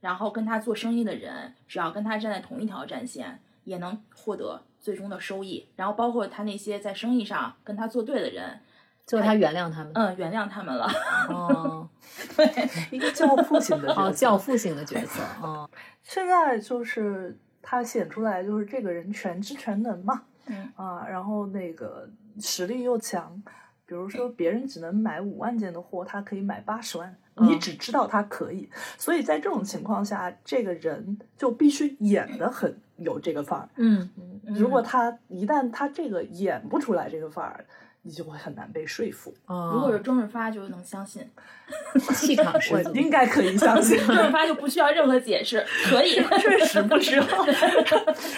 然后跟他做生意的人，只要跟他站在同一条战线，也能获得最终的收益。然后包括他那些在生意上跟他作对的人，最后他原谅他们。嗯，原谅他们了。哦 对一个教父型的角色哦，教父型的角色。哦，现在就是他显出来，就是这个人全知全能嘛，嗯。啊，然后那个实力又强，比如说别人只能买五万件的货，他可以买八十万，你嗯。只知道他可以，所以在这种情况下，这个人就必须演的很有这个范儿。嗯。如果他一旦他这个演不出来这个范儿，你就会很难被说服。哦，如果是周润发，就能相信。气场我十足，应该可以相信，周润发就不需要任何解释，可以。确实不知道，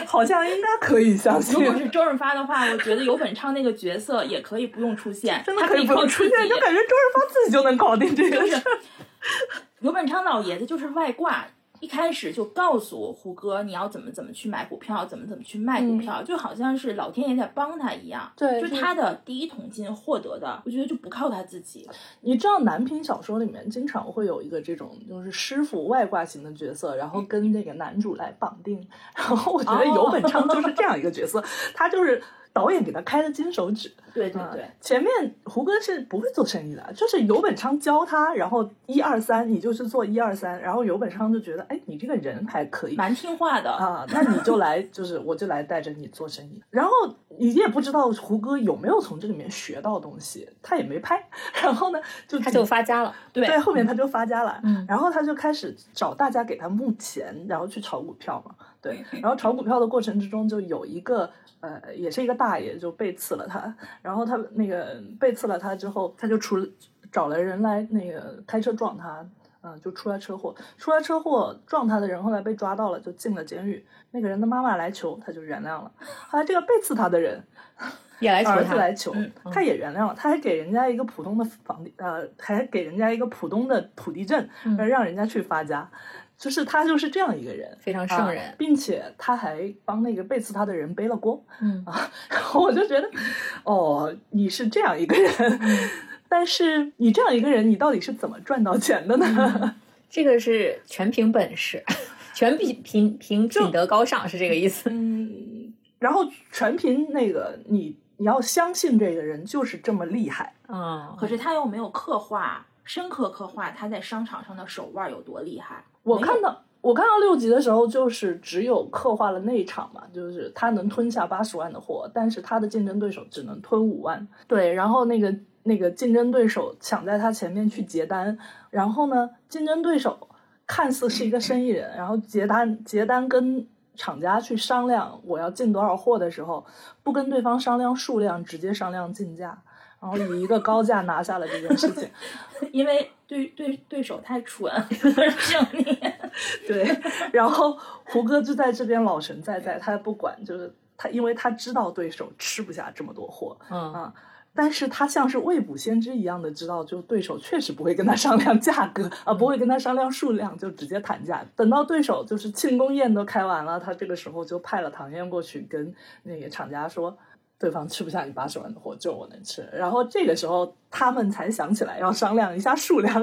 好像应该可以相信。如果是周润发的话，我觉得游本昌那个角色也可以不用出现，真的可可以不用出现，就感觉周润发自己就能搞定这个事儿。游本昌老爷子就是外挂，一开始就告诉胡歌你要怎么怎么去买股票，怎么怎么去卖股票，就好像是老天爷在帮他一样。对就他的第一桶金获得的，我觉得就不靠他自己。你知道男频小说里面经常会有一个这种就是师傅外挂型的角色，然后跟那个男主来绑定。然后我觉得游本昌就是这样一个角色，他就是导演给他开了金手指。啊对对对，前面胡歌是不会做生意的，就是游本昌教他，然后一二三，你就是做一二三，然后游本昌就觉得，哎，你这个人还可以，蛮听话的。啊，那你就来，就是我就来带着你做生意。然后你也不知道胡歌有没有从这里面学到东西，他也没拍。然后呢，就他就发家了。对对，后面他就发家了，嗯然后他就开始找大家给他募钱，然后去炒股票嘛。对，然后炒股票的过程之中，就有一个呃，也是一个大爷就背刺了他，然后他那个背刺了他之后，他就出找了人来那个开车撞他，嗯、就出了车祸，出了车祸撞他的人后来被抓到了，就进了监狱。那个人的妈妈来求，他就原谅了。后来这个背刺他的人也来求他，来求，嗯他也原谅了，他还给人家一个普通的房地，呃，还给人家一个普通的土地证，让人家去发家，就是他就是这样一个人，非常圣人啊并且他还帮那个背刺他的人背了锅嗯啊，然后我就觉得，哦，你是这样一个人，嗯但是你这样一个人，你到底是怎么赚到钱的呢？这个是全凭本事，全凭凭凭品德高尚，是这个意思。嗯，然后全凭那个你你要相信这个人就是这么厉害，嗯，可是他又没有刻画深刻刻画他在商场上的手腕有多厉害。我看到我看到六集的时候，就是只有刻画了那一场嘛，就是他能吞下八十万的货，但是他的竞争对手只能吞五万。对，然后那个那个竞争对手抢在他前面去结单，然后呢，竞争对手看似是一个生意人，然后结单结单跟厂家去商量我要进多少货的时候，不跟对方商量数量，直接商量进价。然后以一个高价拿下了这件事情，因为对对对手太蠢，胜利。对，然后胡歌就在这边老神在在，他不管，就是他，因为他知道对手吃不下这么多货嗯啊，但是他像是未卜先知一样的知道，就对手确实不会跟他商量价格啊，不会跟他商量数量，就直接谈价。等到对手就是庆功宴都开完了，他这个时候就派了唐嫣过去跟那个厂家说。对方吃不下你八十万的货，就我能吃。然后这个时候，他们才想起来要商量一下数量。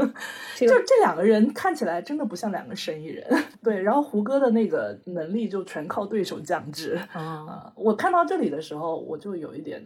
这个 就这两个人看起来真的不像两个生意人。对，然后胡歌的那个能力就全靠对手降智。啊，啊，我看到这里的时候，我就有一点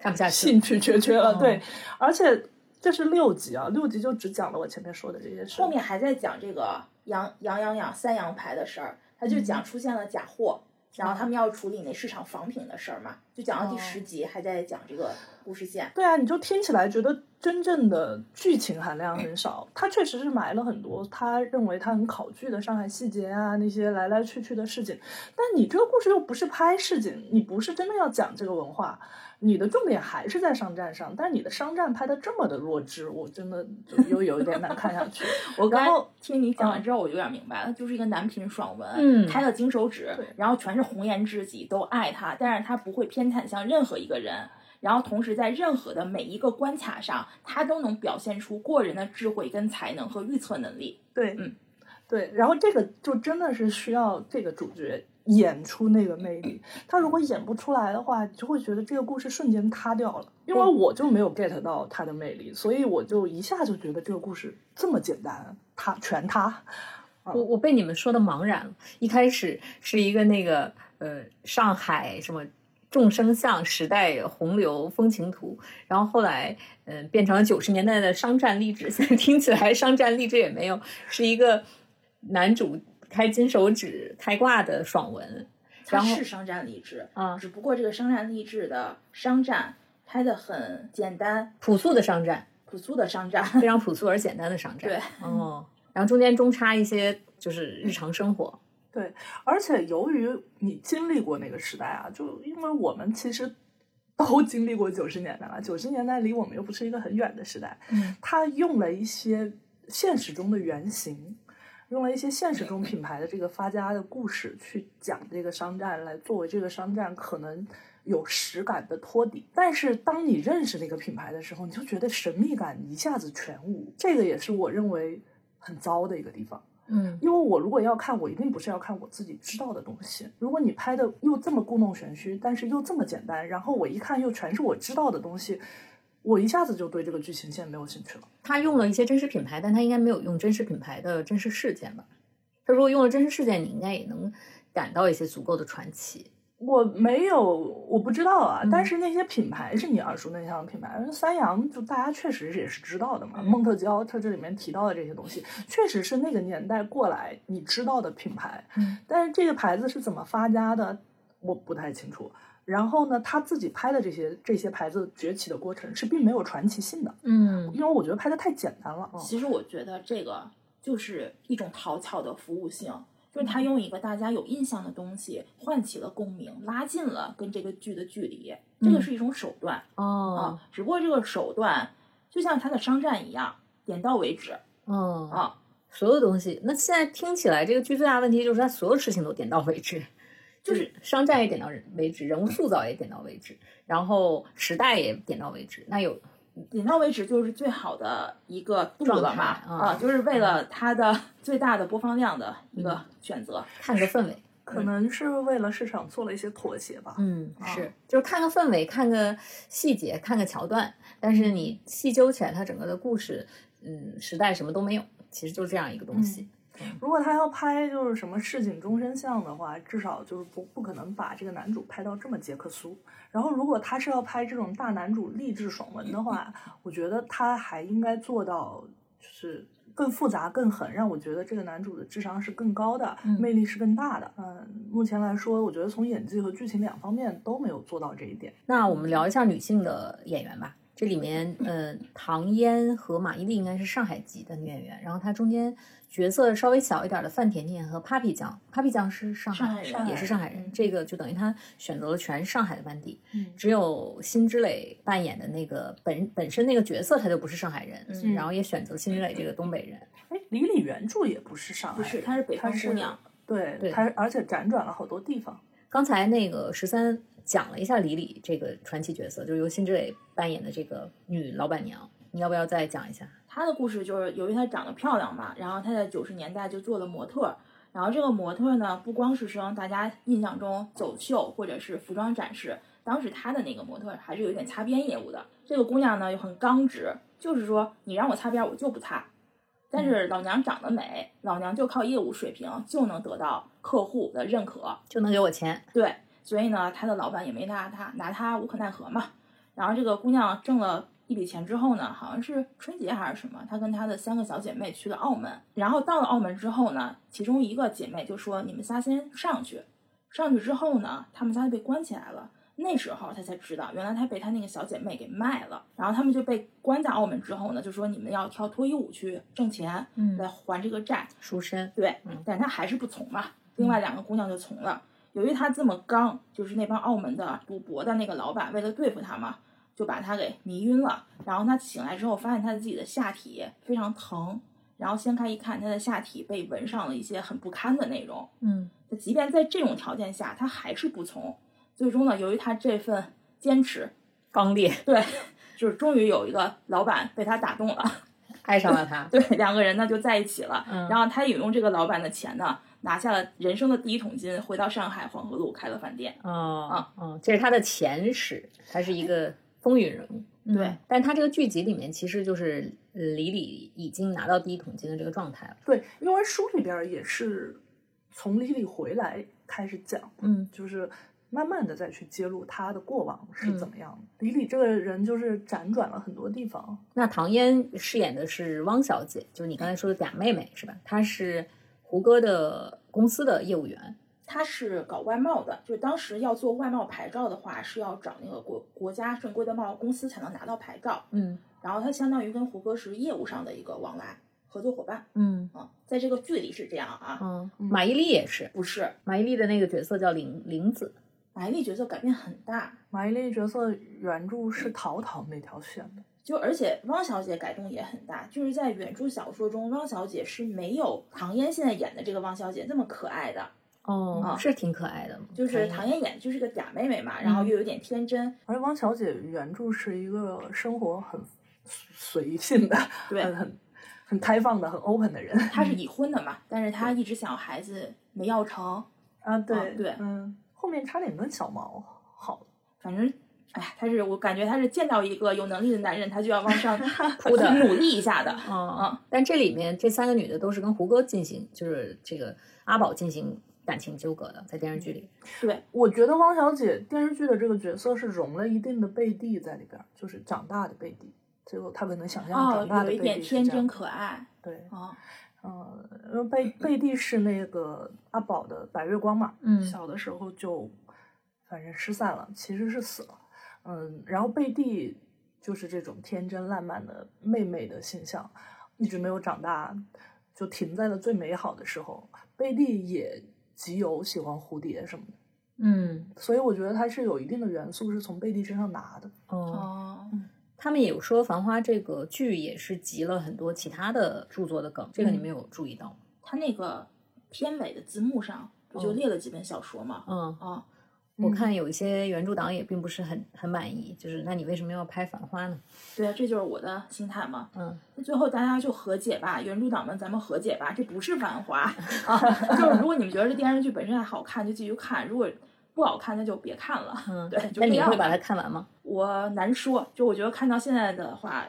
看不下去。兴趣缺缺了。哦对，而且这是六集啊，六集就只讲了我前面说的这些事。后面还在讲这个杨杨洋洋三羊牌的事儿，他就嗯讲出现了假货，然后他们要处理那市场仿品的事儿嘛，就讲到第哦十集还在讲这个故事线。对啊，你就听起来觉得真正的剧情含量很少。他确实是埋了很多他认为他很考据的上海细节啊，那些来来去去的事情。但你这个故事又不是拍市井，你不是真的要讲这个文化，你的重点还是在商战上。但是你的商战拍的这么的弱智，我真的就又有一点难看下去。我刚刚听你讲完之后，我就有点明白了，就是一个男频爽文，嗯开了金手指，然后全是红颜知己都爱他，但是他不会偏袒向任何一个人，然后同时在任何的每一个关卡上，他都能表现出过人的智慧跟才能和预测能力。对，嗯，对，然后这个就真的是需要这个主角演出那个魅力。他如果演不出来的话，就会觉得这个故事瞬间塌掉了。因为我就没有 get 到他的魅力，所以我就一下就觉得这个故事这么简单，塌全塌。我我被你们说的茫然了。一开始是一个那个呃上海什么众生相时代洪流风情图，然后后来嗯、呃变成了九十年代的商战励志。现在听起来商战励志也没有，是一个男主开金手指开挂的爽文。他然后是商战励志，啊只不过这个商战励志的商战拍的很简单朴素的商战，朴素的商战，非常朴素而简单的商战。对，哦，然后中间中插一些就是日常生活。对，而且由于你经历过那个时代啊，就因为我们其实 都经历过九十年代了，九十年代离我们又不是一个很远的时代，嗯，他用了一些现实中的原型，用了一些现实中品牌的这个发家的故事去讲这个商战，来作为这个商战可能有实感的托底。但是当你认识那个品牌的时候，你就觉得神秘感一下子全无，这个也是我认为很糟的一个地方。嗯因为我如果要看，我一定不是要看我自己知道的东西。如果你拍的又这么故弄玄虚，但是又这么简单，然后我一看又全是我知道的东西，我一下子就对这个剧情线没有兴趣了。他用了一些真实品牌，但他应该没有用真实品牌的真实事件吧？他如果用了真实事件，你应该也能感到一些足够的传奇。我没有，我不知道啊。嗯但是那些品牌是你耳熟能详的品牌，三洋就大家确实也是知道的嘛。嗯孟特娇，它这里面提到的这些东西，确实是那个年代过来你知道的品牌。嗯但是这个牌子是怎么发家的，我不太清楚。然后呢，他自己拍的这些这些牌子崛起的过程是并没有传奇性的，嗯因为我觉得拍的太简单了。嗯其实我觉得这个就是一种讨巧的服务性，就是他用一个大家有印象的东西唤起了共鸣，拉近了跟这个剧的距离，这个是一种手段、哦啊。只不过这个手段就像他的商战一样，点到为止哦啊。所有东西，那现在听起来这个剧最大的问题就是他所有事情都点到为止，就是商战也点到为止，人物塑造也点到为止，然后时代也点到为止。那有点到为止就是最好的一个度了嘛啊啊，就是为了它的 最大的播放量的一个选择。看个氛围，可能是为了市场做了一些妥协吧。嗯，啊是，就是看个氛围，看个细节，看个桥段，但是你细究起来，它整个的故事，嗯，时代什么都没有，其实就是这样一个东西。如果他要拍就是什么市井终身像的话，至少就是不不可能把这个男主拍到这么杰克苏。然后，如果他是要拍这种大男主励志爽文的话，我觉得他还应该做到就是更复杂、更狠，让我觉得这个男主的智商是更高的，嗯魅力是更大的。嗯，目前来说，我觉得从演技和剧情两方面都没有做到这一点。那我们聊一下女性的演员吧。这里面，呃，唐嫣和马伊琍应该是上海籍的女演员，然后她中间角色稍微小一点的范甜甜和 Papi 酱，Papi 酱是上海上海人也是上海人，这个就等于她选择了全上海的班底，嗯只有辛芷蕾扮演的那个本本身那个角色，她就不是上海人，嗯然后也选择辛芷蕾这个东北人，哎，李李原著也不是上海人，不是，她是北方姑娘。对，对她而且辗转了好多地方。刚才那个十三讲了一下李李这个传奇角色，就是由辛芷蕾扮演的这个女老板娘，你要不要再讲一下？她的故事就是由于她长得漂亮嘛，然后她在九十年代就做了模特儿。然后这个模特儿呢，不光是说大家印象中走秀或者是服装展示，当时她的那个模特儿还是有点擦边业务的。这个姑娘呢又很刚直，就是说你让我擦边儿我就不擦。但是老娘长得美，老娘就靠业务水平就能得到客户的认可，就能给我钱，对，所以呢，他的老板也没拿他，拿他无可奈何嘛。然后这个姑娘挣了一笔钱之后呢，好像是春节还是什么，她跟她的三个小姐妹去了澳门。然后到了澳门之后呢，其中一个姐妹就说：“你们仨先上去。”上去之后呢，她们仨就被关起来了。那时候她才知道，原来她被她那个小姐妹给卖了。然后他们就被关在澳门之后呢，就说你们要跳脱衣舞去挣钱，嗯来还这个债。赎身，对嗯，但是他还是不从嘛。另外两个姑娘就从了。由于他这么刚，就是那帮澳门的赌博的那个老板为了对付他嘛，就把他给迷晕了。然后他醒来之后，发现他自己的下体非常疼，然后掀开一看，他的下体被纹上了一些很不堪的内容。嗯那即便在这种条件下，他还是不从。最终呢，由于他这份坚持，刚烈，对，就是终于有一个老板被他打动了。爱上了他，对，两个人呢就在一起了。嗯然后他也用这个老板的钱呢，拿下了人生的第一桶金，回到上海黄河路开了饭店。哦哦，这是他的前史，他是一个风云人物。对嗯，但他这个剧集里面其实就是呃李李已经拿到第一桶金的这个状态了。对，因为书里边儿也是从李李回来开始讲，嗯就是慢慢的再去揭露他的过往是嗯怎么样的。李李这个人就是辗转了很多地方，那唐嫣饰演的是汪小姐，就是你刚才说的嗲妹妹是吧？她是胡歌的公司的业务员。他是搞外贸的，就是当时要做外贸牌照的话，是要找那个国国家正规的贸公司才能拿到牌照。嗯。然后他相当于跟胡歌是业务上的一个往来合作伙伴。嗯。啊，在这个剧里是这样啊，嗯，马伊琍也是，不是。马伊琍的那个角色叫玲玲子。马伊琍角色改变很大，马伊琍角色原著是陶陶那条线的，就而且汪小姐改动也很大，就是在原著小说中，汪小姐是没有唐嫣现在演的这个汪小姐那么可爱的，哦，啊。是挺可爱的，就是唐唐嫣演的就是个嗲妹妹嘛，然后又有点天真，而汪小姐原著是一个生活很随性的，对很很很开放的、很 open 的人。她是 已婚的嘛，但是她一直想要孩子没要成，啊，对对嗯，后面差点跟小毛好，反正。哎，他是我感觉他是见到一个有能力的男人，他就要往上 扑的努力一下的。嗯嗯，但这里面这三个女的都是跟胡歌进行，就是这个阿宝进行感情纠葛的，在电视剧里。对，我觉得汪小姐电视剧的这个角色是融了一定的贝蒂在里边儿，就是长大的贝蒂，最后她可能想象哦长，大的贝有一点天真可爱对，啊。嗯，因为贝贝蒂是那个阿宝的白月光嘛，嗯小的时候就反正失散了，其实是死了，嗯，然后贝蒂就是这种天真烂漫的妹妹的形象，一直没有长大，就停在了最美好的时候。贝蒂也极有喜欢蝴蝶什么的，嗯所以我觉得它是有一定的元素是从贝蒂身上拿的。哦，哦，他们也有说《繁花》这个剧也是集了很多其他的著作的梗，这个你们有注意到吗？他那个片尾的字幕上不就嗯列了几本小说吗？嗯，啊，我看有一些原著党也并不是很很满意，就是那你为什么要拍《繁花》呢？对啊，这就是我的心态嘛。嗯，那最后大家就和解吧，原著党们，咱们和解吧，这不是繁花啊。就是如果你们觉得这电视剧本身还好看，就继续看；如果不好看，那就别看了。嗯，对，就那你会把它看完吗？我难说，就我觉得看到现在的话，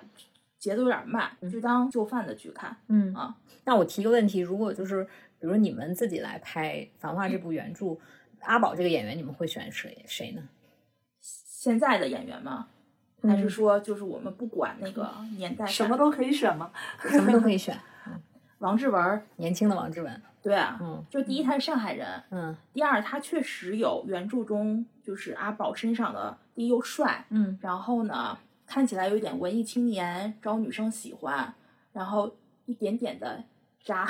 节奏有点慢，就当就范的剧看。嗯啊，那我提个问题，如果就是比如说你们自己来拍《繁花》这部原著，阿宝这个演员，你们会选谁谁呢？现在的演员吗？还是嗯说就是我们不管那个年代？什么都可以选吗？什么都可以选，王志文，年轻的王志文，对啊，嗯就第一他是上海人，嗯第二他确实有原著中就是阿宝身上的第一又帅，嗯然后呢看起来有一点文艺青年，招女生喜欢，然后一点点的渣，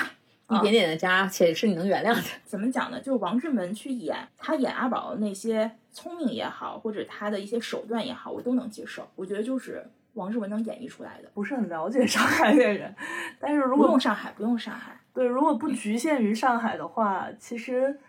一点点的渣，且是你能原谅的。怎么讲呢？就是王志文去演他演阿宝的那些聪明也好，或者他的一些手段也好，我都能接受。我觉得就是王志文能演绎出来的，不是很了解上海演员，但是如果不用上海，不用上海。对，如果不局限于上海的话，其实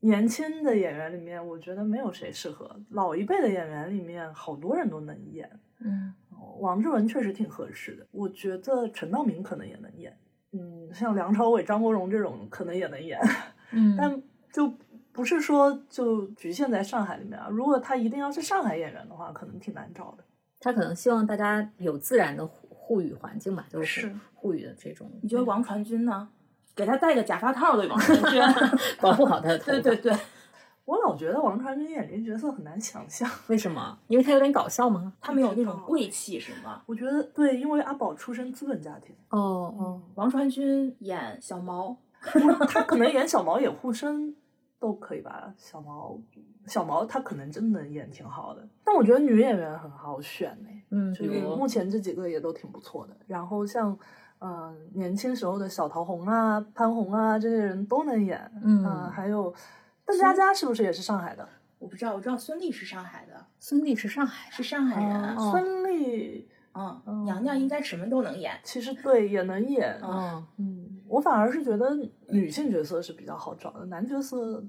年轻的演员里面，我觉得没有谁适合。老一辈的演员里面，好多人都能演。嗯王志文确实挺合适的，我觉得陈道明可能也能演。嗯，像梁朝伟、张国荣这种可能也能演，嗯但就不是说就局限在上海里面啊。如果他一定要是上海演员的话，可能挺难找的。他可能希望大家有自然的沪沪语环境吧，就是是沪语的这种，你觉得王传君呢？给他戴个假发套的王传君，保护好他的头发。对对对，我老觉得王传君演这个角色很难想象。为什么？因为他有点搞笑吗？他没有那种贵气是吗？我觉得对，因为阿宝出身资本家庭，哦哦，王传君演小毛，他可能演小毛演护身都可以吧。小毛，小毛他可能真的演挺好的，但我觉得女演员很好选呢、嗯，就是目前这几个也都挺不错的。然后像，呃，年轻时候的小桃红啊、潘虹啊这些人都能演，嗯啊还有邓家佳是不是也是上海的？我不知道，我知道孙俪是上海的，孙俪是上海，是上海人。哦孙俪嗯，哦娘娘应该什么都能演。其实对也能演，嗯，嗯，我反而是觉得女性角色是比较好找的，男角色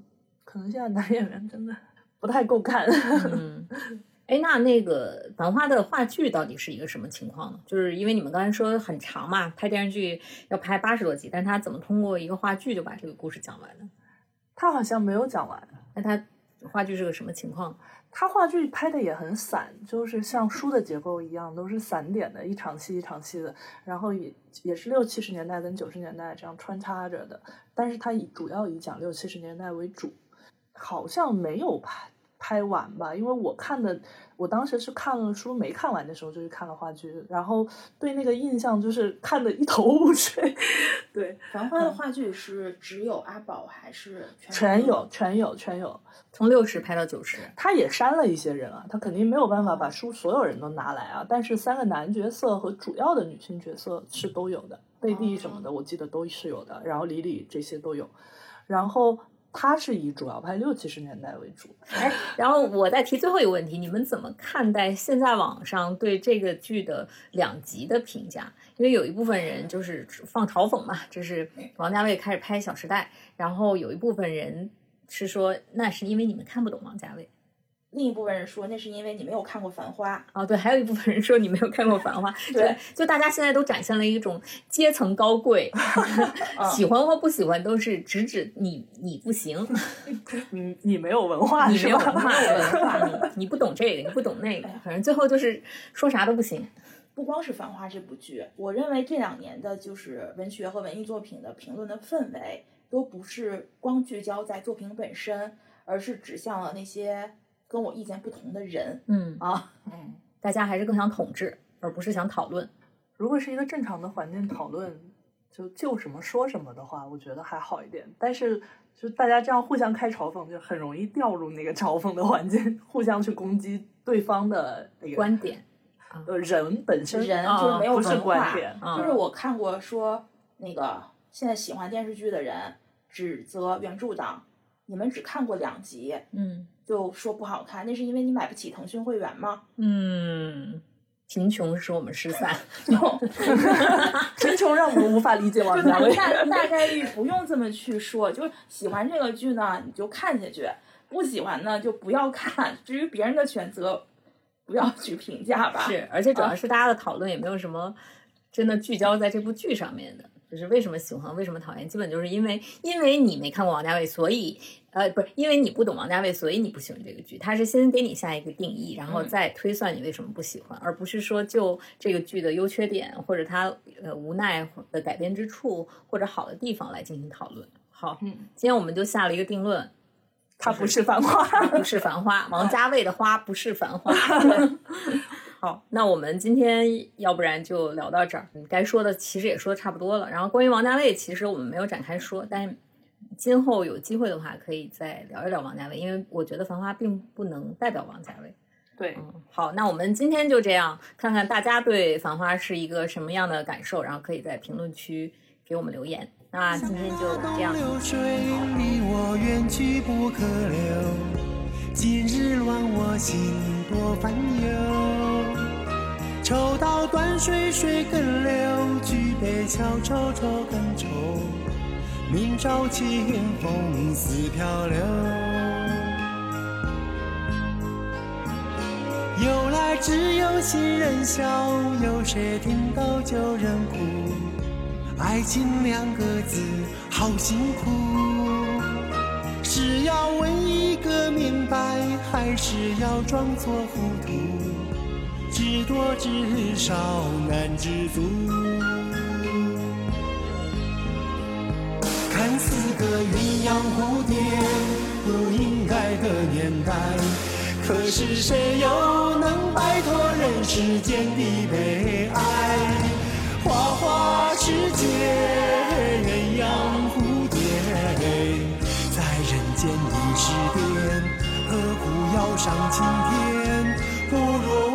可能现在男演员真的不太够看。嗯，哎，那那个《繁花》的话剧到底是一个什么情况呢？就是因为你们刚才说很长嘛，拍电视剧要拍八十多集，但是他怎么通过一个话剧就把这个故事讲完呢？他好像没有讲完，那他话剧是个什么情况？他话剧拍的也很散，就是像书的结构一样，都是散点的，一场戏一场戏的，然后也也是六七十年代跟九十年代这样穿插着的，但是他以主要以讲六七十年代为主，好像没有拍拍完吧，因为我看的，我当时是看了书没看完的时候就去看了话剧，然后对那个印象就是看得一头雾水，对，《繁花》的话剧是只有阿宝还是全有全有全有，从六十拍到九十，他也删了一些人啊，他肯定没有办法把书所有人都拿来啊。但是三个男角色和主要的女性角色是都有的，贝蒂什么的我记得都是有的，然后李李这些都有。然后他是以主要拍六七十年代为主，哎，然后我再提最后一个问题，你们怎么看待现在网上对这个剧的两极的评价？因为有一部分人就是放嘲讽嘛，就是王家卫开始拍《小时代》，然后有一部分人是说那是因为你们看不懂王家卫。另一部分人说那是因为你没有看过《繁花》。哦，对，还有一部分人说你没有看过《繁花》，对，就大家现在都展现了一种阶层高贵，喜欢或不喜欢都是直指你，你不行，你，你没有文化你？没有文化，文化，你你不懂这个，你不懂那个，反正最后就是说啥都不行。不光是《繁花》这部剧，我认为这两年的就是文学和文艺作品的评论的氛围，都不是光聚焦在作品本身，而是指向了那些跟我意见不同的人嗯，啊。嗯，大家还是更想统治，而不是想讨论。如果是一个正常的环境讨论，就就什么说什么的话，我觉得还好一点。但是就大家这样互相开嘲讽，就很容易掉入那个嘲讽的环境，互相去攻击对方的那个观点，呃人本身人啊就是没有不是文化观点，啊就是我看过说，那个现在喜欢电视剧的人指责原著党，你们只看过两集嗯就说不好看，那是因为你买不起腾讯会员吗？嗯，贫穷使我们失散。贫穷让我们无法理解王家卫。大大概率不用这么去说，就是喜欢这个剧呢，你就看下去；不喜欢呢，就不要看。至于别人的选择，不要去评价吧。是，而且主要是大家的讨论也没有什么真的聚焦在这部剧上面的，就是为什么喜欢，为什么讨厌，基本就是因为因为你没看过王家卫，所以呃不是因为你不懂王家卫，所以你不喜欢这个剧。他是先给你下一个定义，然后嗯再推算你为什么不喜欢，而不是说就这个剧的优缺点或者他呃无奈的改编之处或者好的地方来进行讨论。好，嗯，今天我们就下了一个定论，它不是繁花。不是 繁花，王家卫的花不是繁花。好，那我们今天要不然就聊到这儿，嗯该说的其实也说的差不多了。然后关于王家卫，其实我们没有展开说，但今后有机会的话，可以再聊一聊王家卫，因为我觉得《繁花》并不能代表王家卫。对，嗯，好，那我们今天就这样，看看大家对《繁花》是一个什么样的感受，然后可以在评论区给我们留言。那今天就这样，流水离我远去不可留，今日乱我心多烦忧。抽刀断水水更流，举杯消愁愁更愁。明朝清风似飘流。由来只有新人笑，有谁听到旧人哭？爱情两个字好辛苦，是要问一个明白，还是要装作糊涂？知多知少难知足。看似个鸳鸯蝴蝶，不应该的年代。可是谁又能摆脱人世间的悲哀？花花世界，鸳鸯蝴蝶，在人间已是癫，何苦要上青天？不如